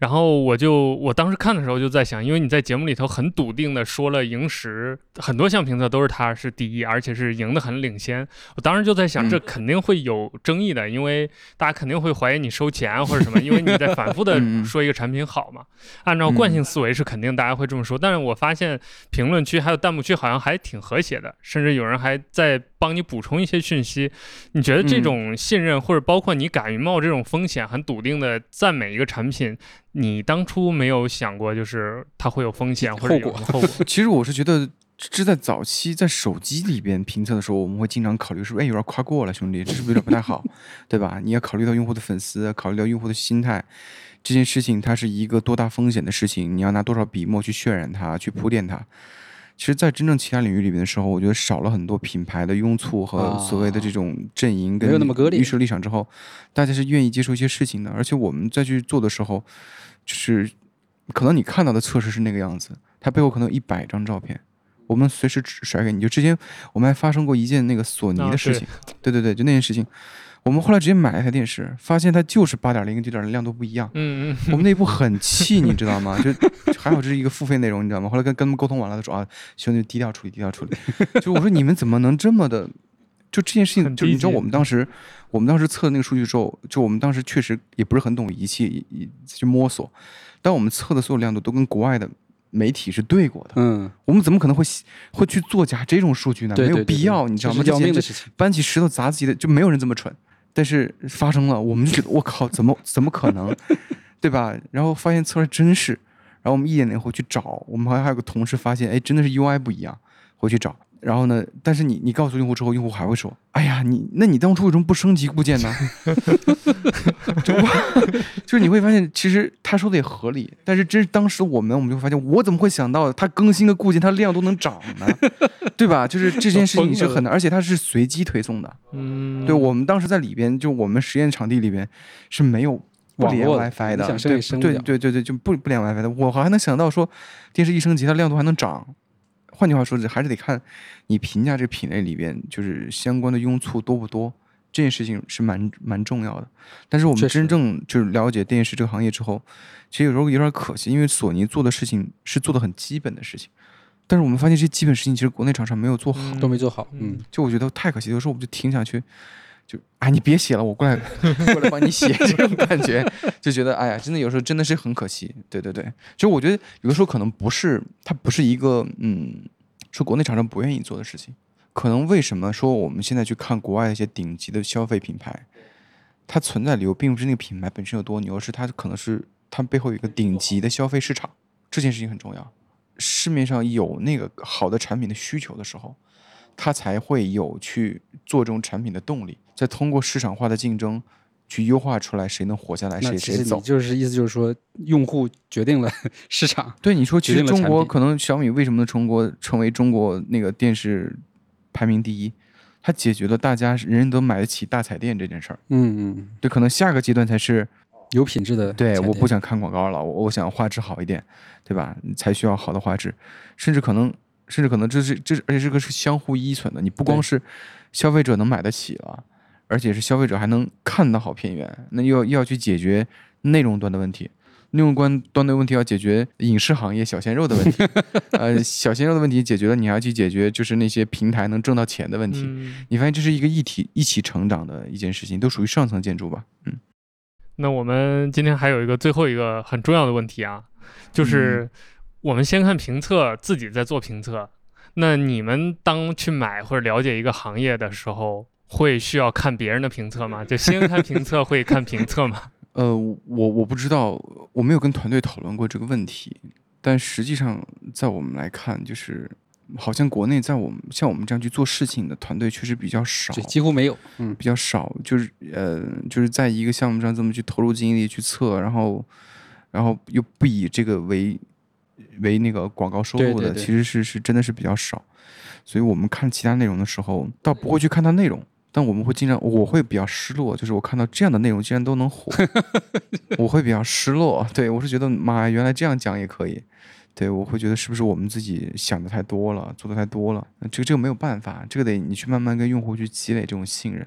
然后我就我当时看的时候就在想，因为你在节目里头很笃定的说了萤石很多项评测都是它是第一，而且是赢得很领先。我当时就在想，这肯定会有争议的，因为大家肯定会怀疑你收钱或者什么，因为你在反复的 <laughs> 说一个产品好嘛。按照惯性思维是肯定大家会这么说，但是我发现评论区还有弹幕区好像还挺和谐的，甚至有人还在帮你补充一些讯息。你觉得这种信任或者包括你敢于冒这种风险，很笃定的赞美一个产品？你当初没有想过，就是它会有风险或者后果？后果？其实我是觉得，这在早期在手机里边评测的时候，我们会经常考虑，是不是哎有点夸过了，兄弟，这是不是有点不太好，<laughs> 对吧？你要考虑到用户的粉丝，考虑到用户的心态，这件事情它是一个多大风险的事情，你要拿多少笔墨去渲染它，去铺垫它。其实，在真正其他领域里面的时候，我觉得少了很多品牌的拥簇和所谓的这种阵营跟没有那么割裂预设立场之后，大家是愿意接受一些事情的。而且我们再去做的时候，就是可能你看到的测试是那个样子，它背后可能有一百张照片，我们随时甩给你。就之前我们还发生过一件那个索尼啊的事情，对对对，就那件事情，我们后来直接买了一台电视，发现它就是八点零跟九点零亮度不一样。嗯嗯，我们内部很气，你知道吗？就还好这是一个付费内容，你知道吗？后来跟跟他们沟通完了，他说啊，兄弟低调处理，低调处理。<laughs> 就我说你们怎么能这么的？就这件事情，就你知道我们当时，我们当时测那个数据之后，就我们当时确实也不是很懂仪器，也也去摸索，但我们测的所有亮度都跟国外的媒体是对过的。嗯，我们怎么可能会会去作假这种数据呢？对，没有对对必要，你知道吗？搬起石头砸自己的，就没有人这么蠢。但是发生了，我们就觉得我靠，怎么怎么可能，对吧？然后发现测出来真是，然后我们一点点回去找，我们好像还有个同事发现，哎，真的是 UI 不一样，回去找。然后呢？但是你你告诉用户之后，用户还会说：“哎呀，你那你当初为什么不升级固件呢？” <laughs> 就 <laughs> 就是你会发现，其实他说的也合理，但是真是当时我们我们就发现，我怎么会想到它更新个固件，它量都能涨呢？<laughs> 对吧？就是这件事情是很难，而且它是随机推送的。嗯，对，我们当时在里边，就我们实验场地里边是没有不连 WiFi 的，对对对对对，就不不连 WiFi 的。我还能想到说，电视一升级，它亮度还能涨。换句话说，这还是得看你评价这品类里边就是相关的拥簇多不多，这件事情是蛮蛮重要的。但是我们真正就是了解电视这个行业之后，其实有时候有点可惜，因为索尼做的事情是做的很基本的事情，但是我们发现这些基本事情其实国内厂商没有做好。嗯都没做好，嗯嗯，就我觉得太可惜，有时候我们就听下去，就哎你别写了，我过来过来帮你写，<laughs> 这种感觉就觉得哎呀，真的有时候真的是很可惜。对对对，其实我觉得有的时候可能不是它不是一个嗯，是国内厂商不愿意做的事情，可能为什么说我们现在去看国外一些顶级的消费品牌，它存在理由并不是那个品牌本身有多牛，而是它可能是它背后有一个顶级的消费市场，这件事情很重要。市面上有那个好的产品的需求的时候，它才会有去做这种产品的动力，再通过市场化的竞争去优化出来谁能活下来，谁谁走。就是意思就是说，用户决定了 <laughs> 市场，对你说，其决实中国可能小米为什么能成国成为中国那个电视排名第一？它解决了大家人人都买得起大彩电这件事儿。嗯嗯，对，可能下个阶段才是有品质的对，我不想看广告了，我我想画质好一点，对吧？才需要好的画质，甚至可能，甚至可能这是这是，而且这个是相互依存的。你不光是消费者能买得起了，而且是消费者还能看到好片源，那又要又要去解决内容端的问题。内容端端的问题要解决影视行业小鲜肉的问题，<laughs> 呃，小鲜肉的问题解决了，你还要去解决就是那些平台能挣到钱的问题。嗯你发现这是一个一体一起成长的一件事情，都属于上层建筑吧？嗯。那我们今天还有一个最后一个很重要的问题啊，嗯就是我们先看评测，自己在做评测。那你们当去买或者了解一个行业的时候，会需要看别人的评测吗？<laughs> 就先看评测，会看评测吗？<laughs> 呃，我我不知道，我没有跟团队讨论过这个问题，但实际上在我们来看，就是好像国内在我们像我们这样去做事情的团队确实比较少就，几乎没有，嗯，比较少，就是呃，就是在一个项目上这么去投入精力去测，然后然后又不以这个为为那个广告收入的，对对对其实是是真的是比较少，所以我们看其他内容的时候，倒不会去看它内容。但我们会经常，我会比较失落，就是我看到这样的内容竟然都能火，<laughs> 我会比较失落。对我是觉得，妈呀，原来这样讲也可以。对我会觉得是不是我们自己想的太多了，做的太多了？那这个这个没有办法，这个得你去慢慢跟用户去积累这种信任。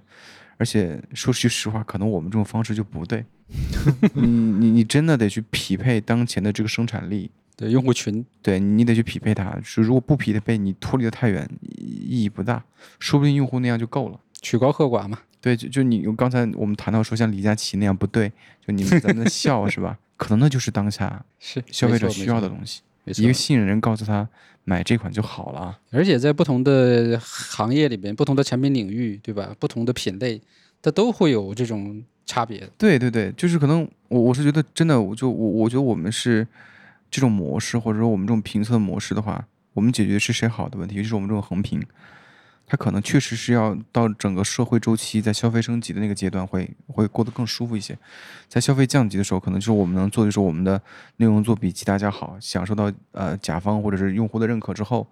而且说句实话，可能我们这种方式就不对。<laughs> 你你你真的得去匹配当前的这个生产力，对用户群，对你得去匹配它。是如果不匹配，你脱离的太远，意义不大。说不定用户那样就够了。曲高和寡嘛，对，就就你刚才我们谈到说像李佳琦那样不对，就你们在那笑是吧？<laughs> 可能那就是当下是消费者需要的，东西。一个信任人告诉他买这款就好了啊。而且在不同的行业里边，不同的产品领域，对吧？不同的品类，它都会有这种差别。对对对，就是可能我我是觉得真的，我就我我觉得我们是这种模式，或者说我们这种评测模式的话，我们解决是谁好的问题，就是我们这种横评。它可能确实是要到整个社会周期在消费升级的那个阶段会会过得更舒服一些，在消费降级的时候，可能就是我们能做的是我们的内容做比其他家好，享受到呃甲方或者是用户的认可之后，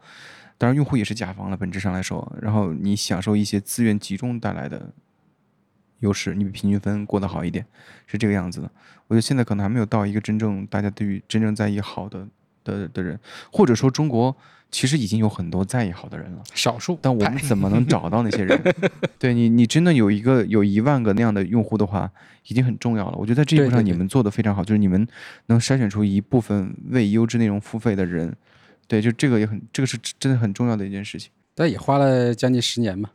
当然用户也是甲方了，本质上来说，然后你享受一些资源集中带来的优势，你比平均分过得好一点，是这个样子的。我觉得现在可能还没有到一个真正大家对于真正在意好的的的人，或者说中国。其实已经有很多在意好的人了，少数。但我们怎么能找到那些人？<laughs> 对你，你真的有一个有一万个那样的用户的话，已经很重要了。我觉得在这一步上你们做的非常好，就是你们能筛选出一部分为优质内容付费的人。对，就这个也很，这个是真的很重要的一件事情。但也花了将近十年嘛。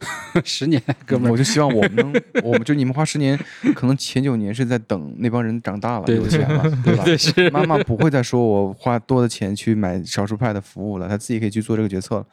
<laughs> 十年，哥们儿，我就希望我们能，<laughs> 我们就你们花十年，可能前九年是在等那帮人长大了有钱了，对吧？妈妈不会再说我花多的钱去买少数派的服务了，他自己可以去做这个决策了。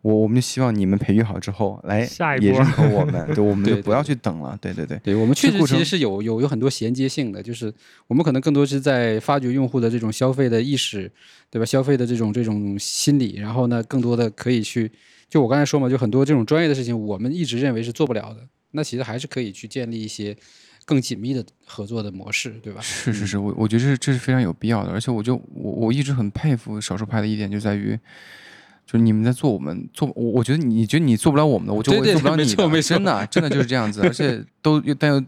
我我们就希望你们培育好之后，来也认可我们，对，<laughs> 我们就不要去等了。对对对，对我们确实其实是有有有很多衔接性的，就是我们可能更多是在发掘用户的这种消费的意识，对吧？消费的这种这种心理，然后呢，更多的可以去。就我刚才说嘛，就很多这种专业的事情，我们一直认为是做不了的。那其实还是可以去建立一些更紧密的合作的模式，对吧？是是是，我我觉得这这是非常有必要的。而且我就我我一直很佩服少数派的一点，就在于，就是你们在做我们做，我我觉得你觉得你做不了我们的，我就会做不了你的。真的真的就是这样子，而且 <laughs> 都但又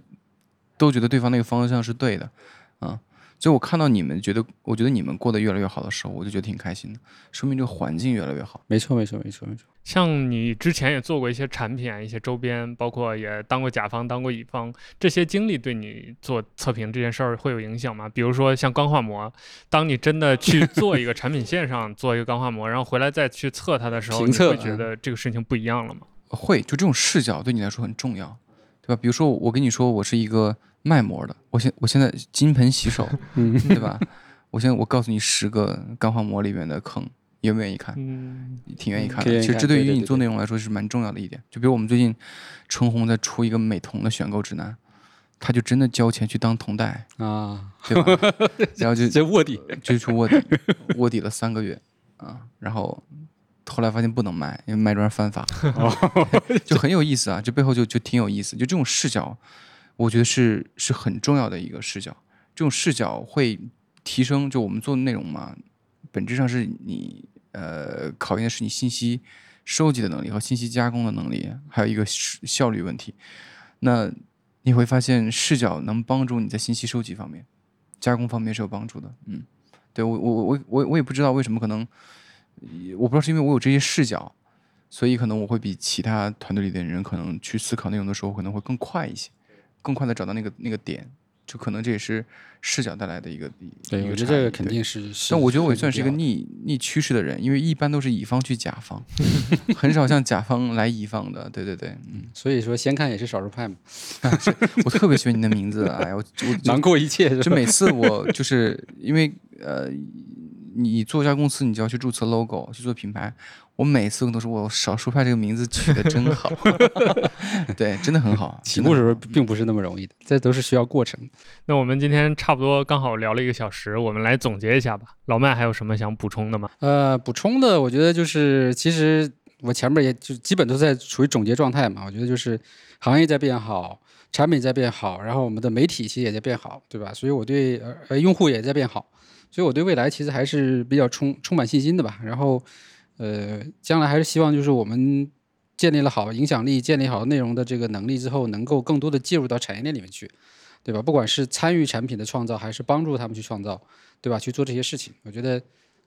都觉得对方那个方向是对的，啊。就我看到你们觉得，我觉得你们过得越来越好的时候，我就觉得挺开心的，说明这个环境越来越好。没错，没错，没错，没错。像你之前也做过一些产品啊，一些周边，包括也当过甲方，当过乙方，这些经历对你做测评这件事儿会有影响吗？比如说像钢化膜，当你真的去 <laughs> 做一个产品线上做一个钢化膜，然后回来再去测它的时候，你会觉得这个事情不一样了吗？会，就这种视角对你来说很重要，对吧？比如说我跟你说，我是一个。卖膜的，我现我现在金盆洗手，<laughs> 对吧？我现在我告诉你十个钢化膜里面的坑，愿不愿意看？嗯，挺愿意看的。其实这对于你做内容来说是蛮重要的一点。就比如我们最近春红在出一个美瞳的选购指南，他就真的交钱去当瞳戴啊，对吧？然后就就卧底，就去卧底，卧底了三个月啊，然后后来发现不能卖，因为卖砖犯法，<laughs> 就很有意思啊。这背后就就挺有意思，就这种视角。我觉得是是很重要的一个视角，这种视角会提升，就我们做的内容嘛，本质上是你呃考验的是你信息收集的能力和信息加工的能力，还有一个效率问题。那你会发现视角能帮助你在信息收集方面、加工方面是有帮助的。嗯，对我我我我我也不知道为什么，可能我不知道是因为我有这些视角，所以可能我会比其他团队里的人可能去思考内容的时候可能会更快一些。更快的找到那个那个点，就可能这也是视角带来的一个对，我觉得这个肯定是。但我觉得我也算是一个逆逆趋势的人，因为一般都是乙方去甲方，<laughs> 很少像甲方来乙方的。对对对，嗯，所以说先看也是少数派嘛。<laughs> 我特别喜欢你的名字，哎呀，我我囊括 <laughs> 一切。就每次我就是因为呃。你做一家公司，你就要去注册 logo，去做品牌。我每次都说，我少数派这个名字取得真好，<laughs> 对，真的很好。起步时候并不是那么容易的，这都是需要过程。那我们今天差不多刚好聊了一个小时，我们来总结一下吧。老麦还有什么想补充的吗？呃，补充的，我觉得就是，其实我前面也就基本都在处于总结状态嘛。我觉得就是行业在变好，产品在变好，然后我们的媒体其实也在变好，对吧？所以我对呃用户也在变好。所以我对未来其实还是比较充充满信心的吧。然后，呃，将来还是希望就是我们建立了好影响力、建立好内容的这个能力之后，能够更多的介入到产业链里面去，对吧？不管是参与产品的创造，还是帮助他们去创造，对吧？去做这些事情，我觉得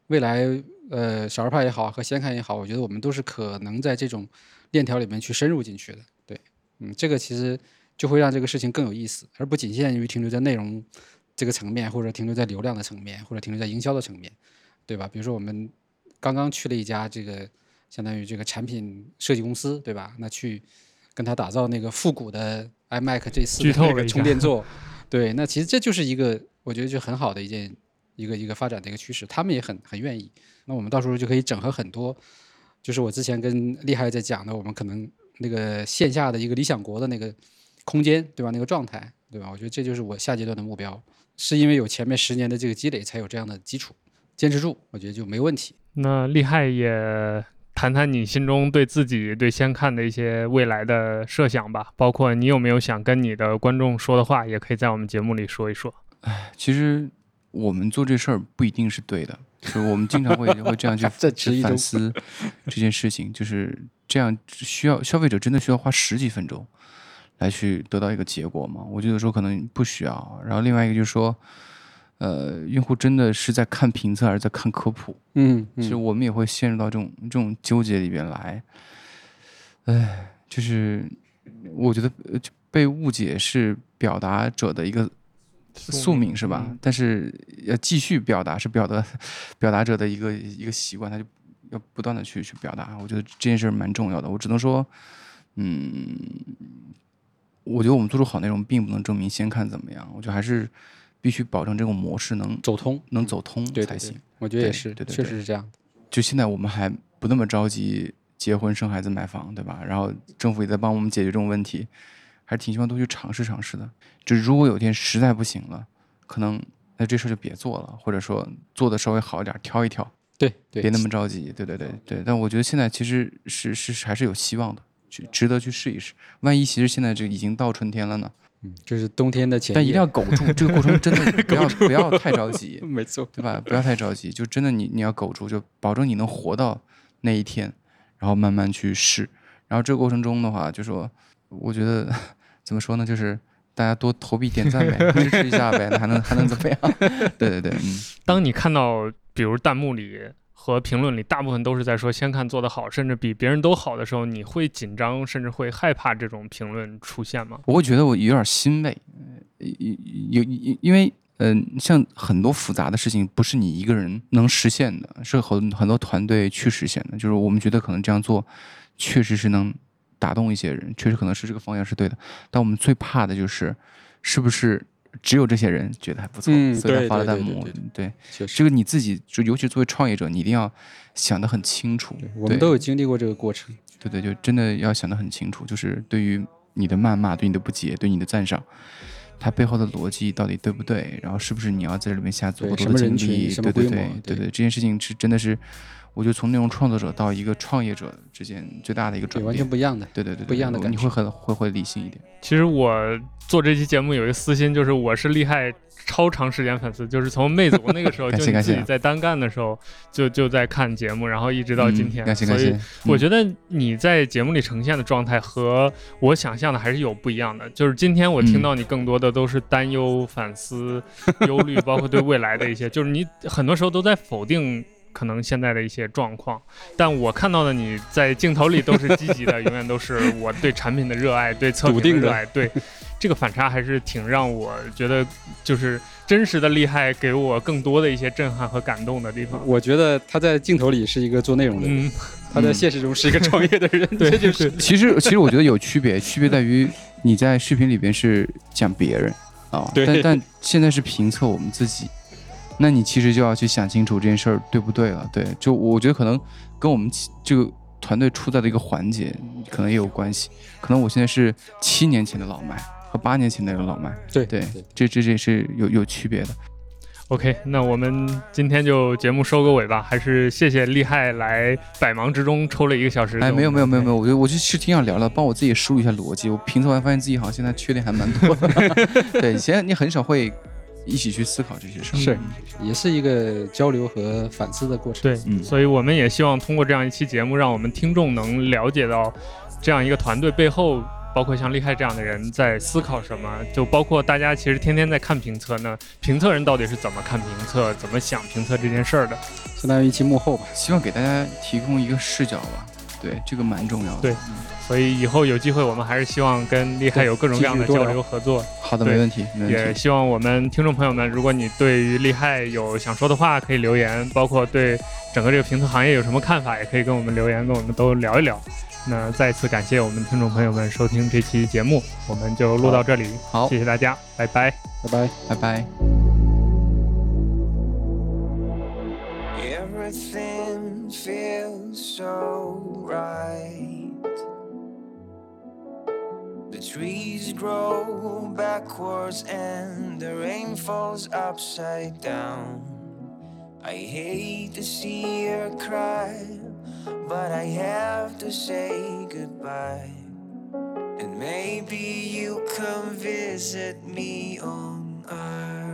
未来，呃，小儿派也好和先看也好，我觉得我们都是可能在这种链条里面去深入进去的。对，嗯，这个其实就会让这个事情更有意思，而不仅限于停留在内容。这个层面，或者停留在流量的层面，或者停留在营销的层面，对吧？比如说我们刚刚去了一家这个相当于这个产品设计公司，对吧？那去跟他打造那个复古的 iMac 这四那个充电 <laughs> 座，对，那其实这就是一个我觉得就很好的一件一个一个发展的一个趋势，他们也很很愿意。那我们到时候就可以整合很多，就是我之前跟厉害在讲的，我们可能那个线下的一个理想国的那个空间，对吧？那个状态，对吧？我觉得这就是我下阶段的目标。是因为有前面十年的这个积累，才有这样的基础，坚持住，我觉得就没问题。那厉害也。谈谈你心中对自己对先看的一些未来的设想吧，包括你有没有想跟你的观众说的话，也可以在我们节目里说一说。其实我们做这事儿不一定是对的，就是我们经常会 <laughs> 会这样去在质疑中去反思这件事情，就是这样需要消费者真的需要花十几分钟来去得到一个结果吗？我觉得说可能不需要。然后另外一个就是说，呃，用户真的是在看评测还是在看科普？嗯，其实我们也会陷入到这种这种纠结里边来。唉，就是我觉得被误解是表达者的一个宿命是吧？嗯但是要继续表达是表达 <laughs> 表达者的一个一个习惯，他就要不断的去去表达。我觉得这件事儿蛮重要的。我只能说，嗯，我觉得我们做出好内容，并不能证明先看怎么样。我觉得还是必须保证这种模式能走通，能走通才行对。，我觉得也是，对对对确实是这样。就现在我们还不那么着急结婚、生孩子、买房，对吧？然后政府也在帮我们解决这种问题，还是挺希望多去尝试尝试的。就如果有一天实在不行了，可能那这事儿就别做了，或者说做的稍微好一点，挑一挑，对对，别那么着急。对对对对。但我觉得现在其实是是是还是有希望的，去值得去试一试。万一其实现在这已经到春天了呢？嗯，就是冬天的前，但一定要苟住，<laughs> 这个过程真的 <laughs> 不要不要太着急。<laughs> 没错，对吧？不要太着急，就真的你你要苟住，就保证你能活到那一天，然后慢慢去试。然后这个过程中的话，就说我觉得怎么说呢，就是大家多投币点赞呗，支持一下呗，那还能还能怎么样？对对对，嗯，当你看到比如弹幕里和评论里大部分都是在说先看做得好，甚至比别人都好的时候，你会紧张，甚至会害怕这种评论出现吗？我会觉得我有点欣慰，呃有因因为。嗯，像很多复杂的事情，不是你一个人能实现的，是很很多团队去实现的。就是我们觉得可能这样做，确实是能打动一些人，确实可能是这个方向是对的。但我们最怕的就是，是不是只有这些人觉得还不错，嗯所以他发了弹幕对对对？对，确实这个你自己就尤其作为创业者，你一定要想得很清楚。我们都有经历过这个过程。对对，就真的要想得很清楚，就是对于你的谩骂、对你的不解、对你的赞赏，它背后的逻辑到底对不对？然后是不是你要在这里面下足够多的精力？群什么对对对对对对，这件事情是真的是，我觉得从内容创作者到一个创业者之间最大的一个对，转变。完全不一样的。对对对，不一样的感觉你会很会会理性一点。其实我做这期节目有一个私心，就是我是厉害超长时间粉丝，就是从魅族那个时候，<laughs> 就你自己在单干的时候，就就在看节目，然后一直到今天。嗯感谢所以感谢。我觉得你在节目里呈现的状态和我想象的还是有不一样的。就是今天我听嗯到你更多的都是担忧、反思、忧虑，包括对未来的一些，就是你很多时候都在否定。可能现在的一些状况，但我看到的你在镜头里都是积极的，<laughs> 永远都是我对产品的热爱，对测评的热爱，对。这个反差还是挺让我觉得就是真实的厉害，给我更多的一些震撼和感动的地方。我觉得他在镜头里是一个做内容的人，嗯，他在现实中是一个创业的人，对这就 <laughs> 是其实其实我觉得有区别，区别在于你在视频里边是讲别人啊，对。但但现在是评测我们自己，那你其实就要去想清楚这件事儿对不对了。对，就我觉得可能跟我们这个团队处在的一个环节可能也有关系。可能我现在是七年前的老麦和八年前的老麦，对对对，这这这是有有区别的。OK，那我们今天就节目收个尾吧，还是谢谢厉害来百忙之中抽了一个小时。哎，没有没有没有没有，，我觉得我就是挺想聊聊，帮我自己梳理一下逻辑。我评测完发现自己好像现在缺点还蛮多的。<laughs> 对，以前你很少会一起去思考这些事儿。是嗯也是一个交流和反思的过程。对，嗯所以我们也希望通过这样一期节目，让我们听众能了解到这样一个团队背后。包括像厉害这样的人在思考什么，就包括大家其实天天在看评测呢，评测人到底是怎么看评测，怎么想评测这件事儿的。相当于一期幕后吧。希望给大家提供一个视角吧。对，这个蛮重要的。对嗯所以以后有机会，我们还是希望跟厉害有各种各样的交流合作。好的，没问题，没问题。也希望我们听众朋友们，如果你对于厉害有想说的话，可以留言；包括对整个这个评测行业有什么看法，也可以跟我们留言，跟我们都聊一聊。那再次感谢我们听众朋友们收听这期节目，我们就录到这里，好谢，谢大家，拜拜。拜拜。拜拜。Everything feels so right. The trees grow backwards and the rain falls upside down. I hate to see her cry, but I have to say goodbye. And maybe you come visit me on Earth.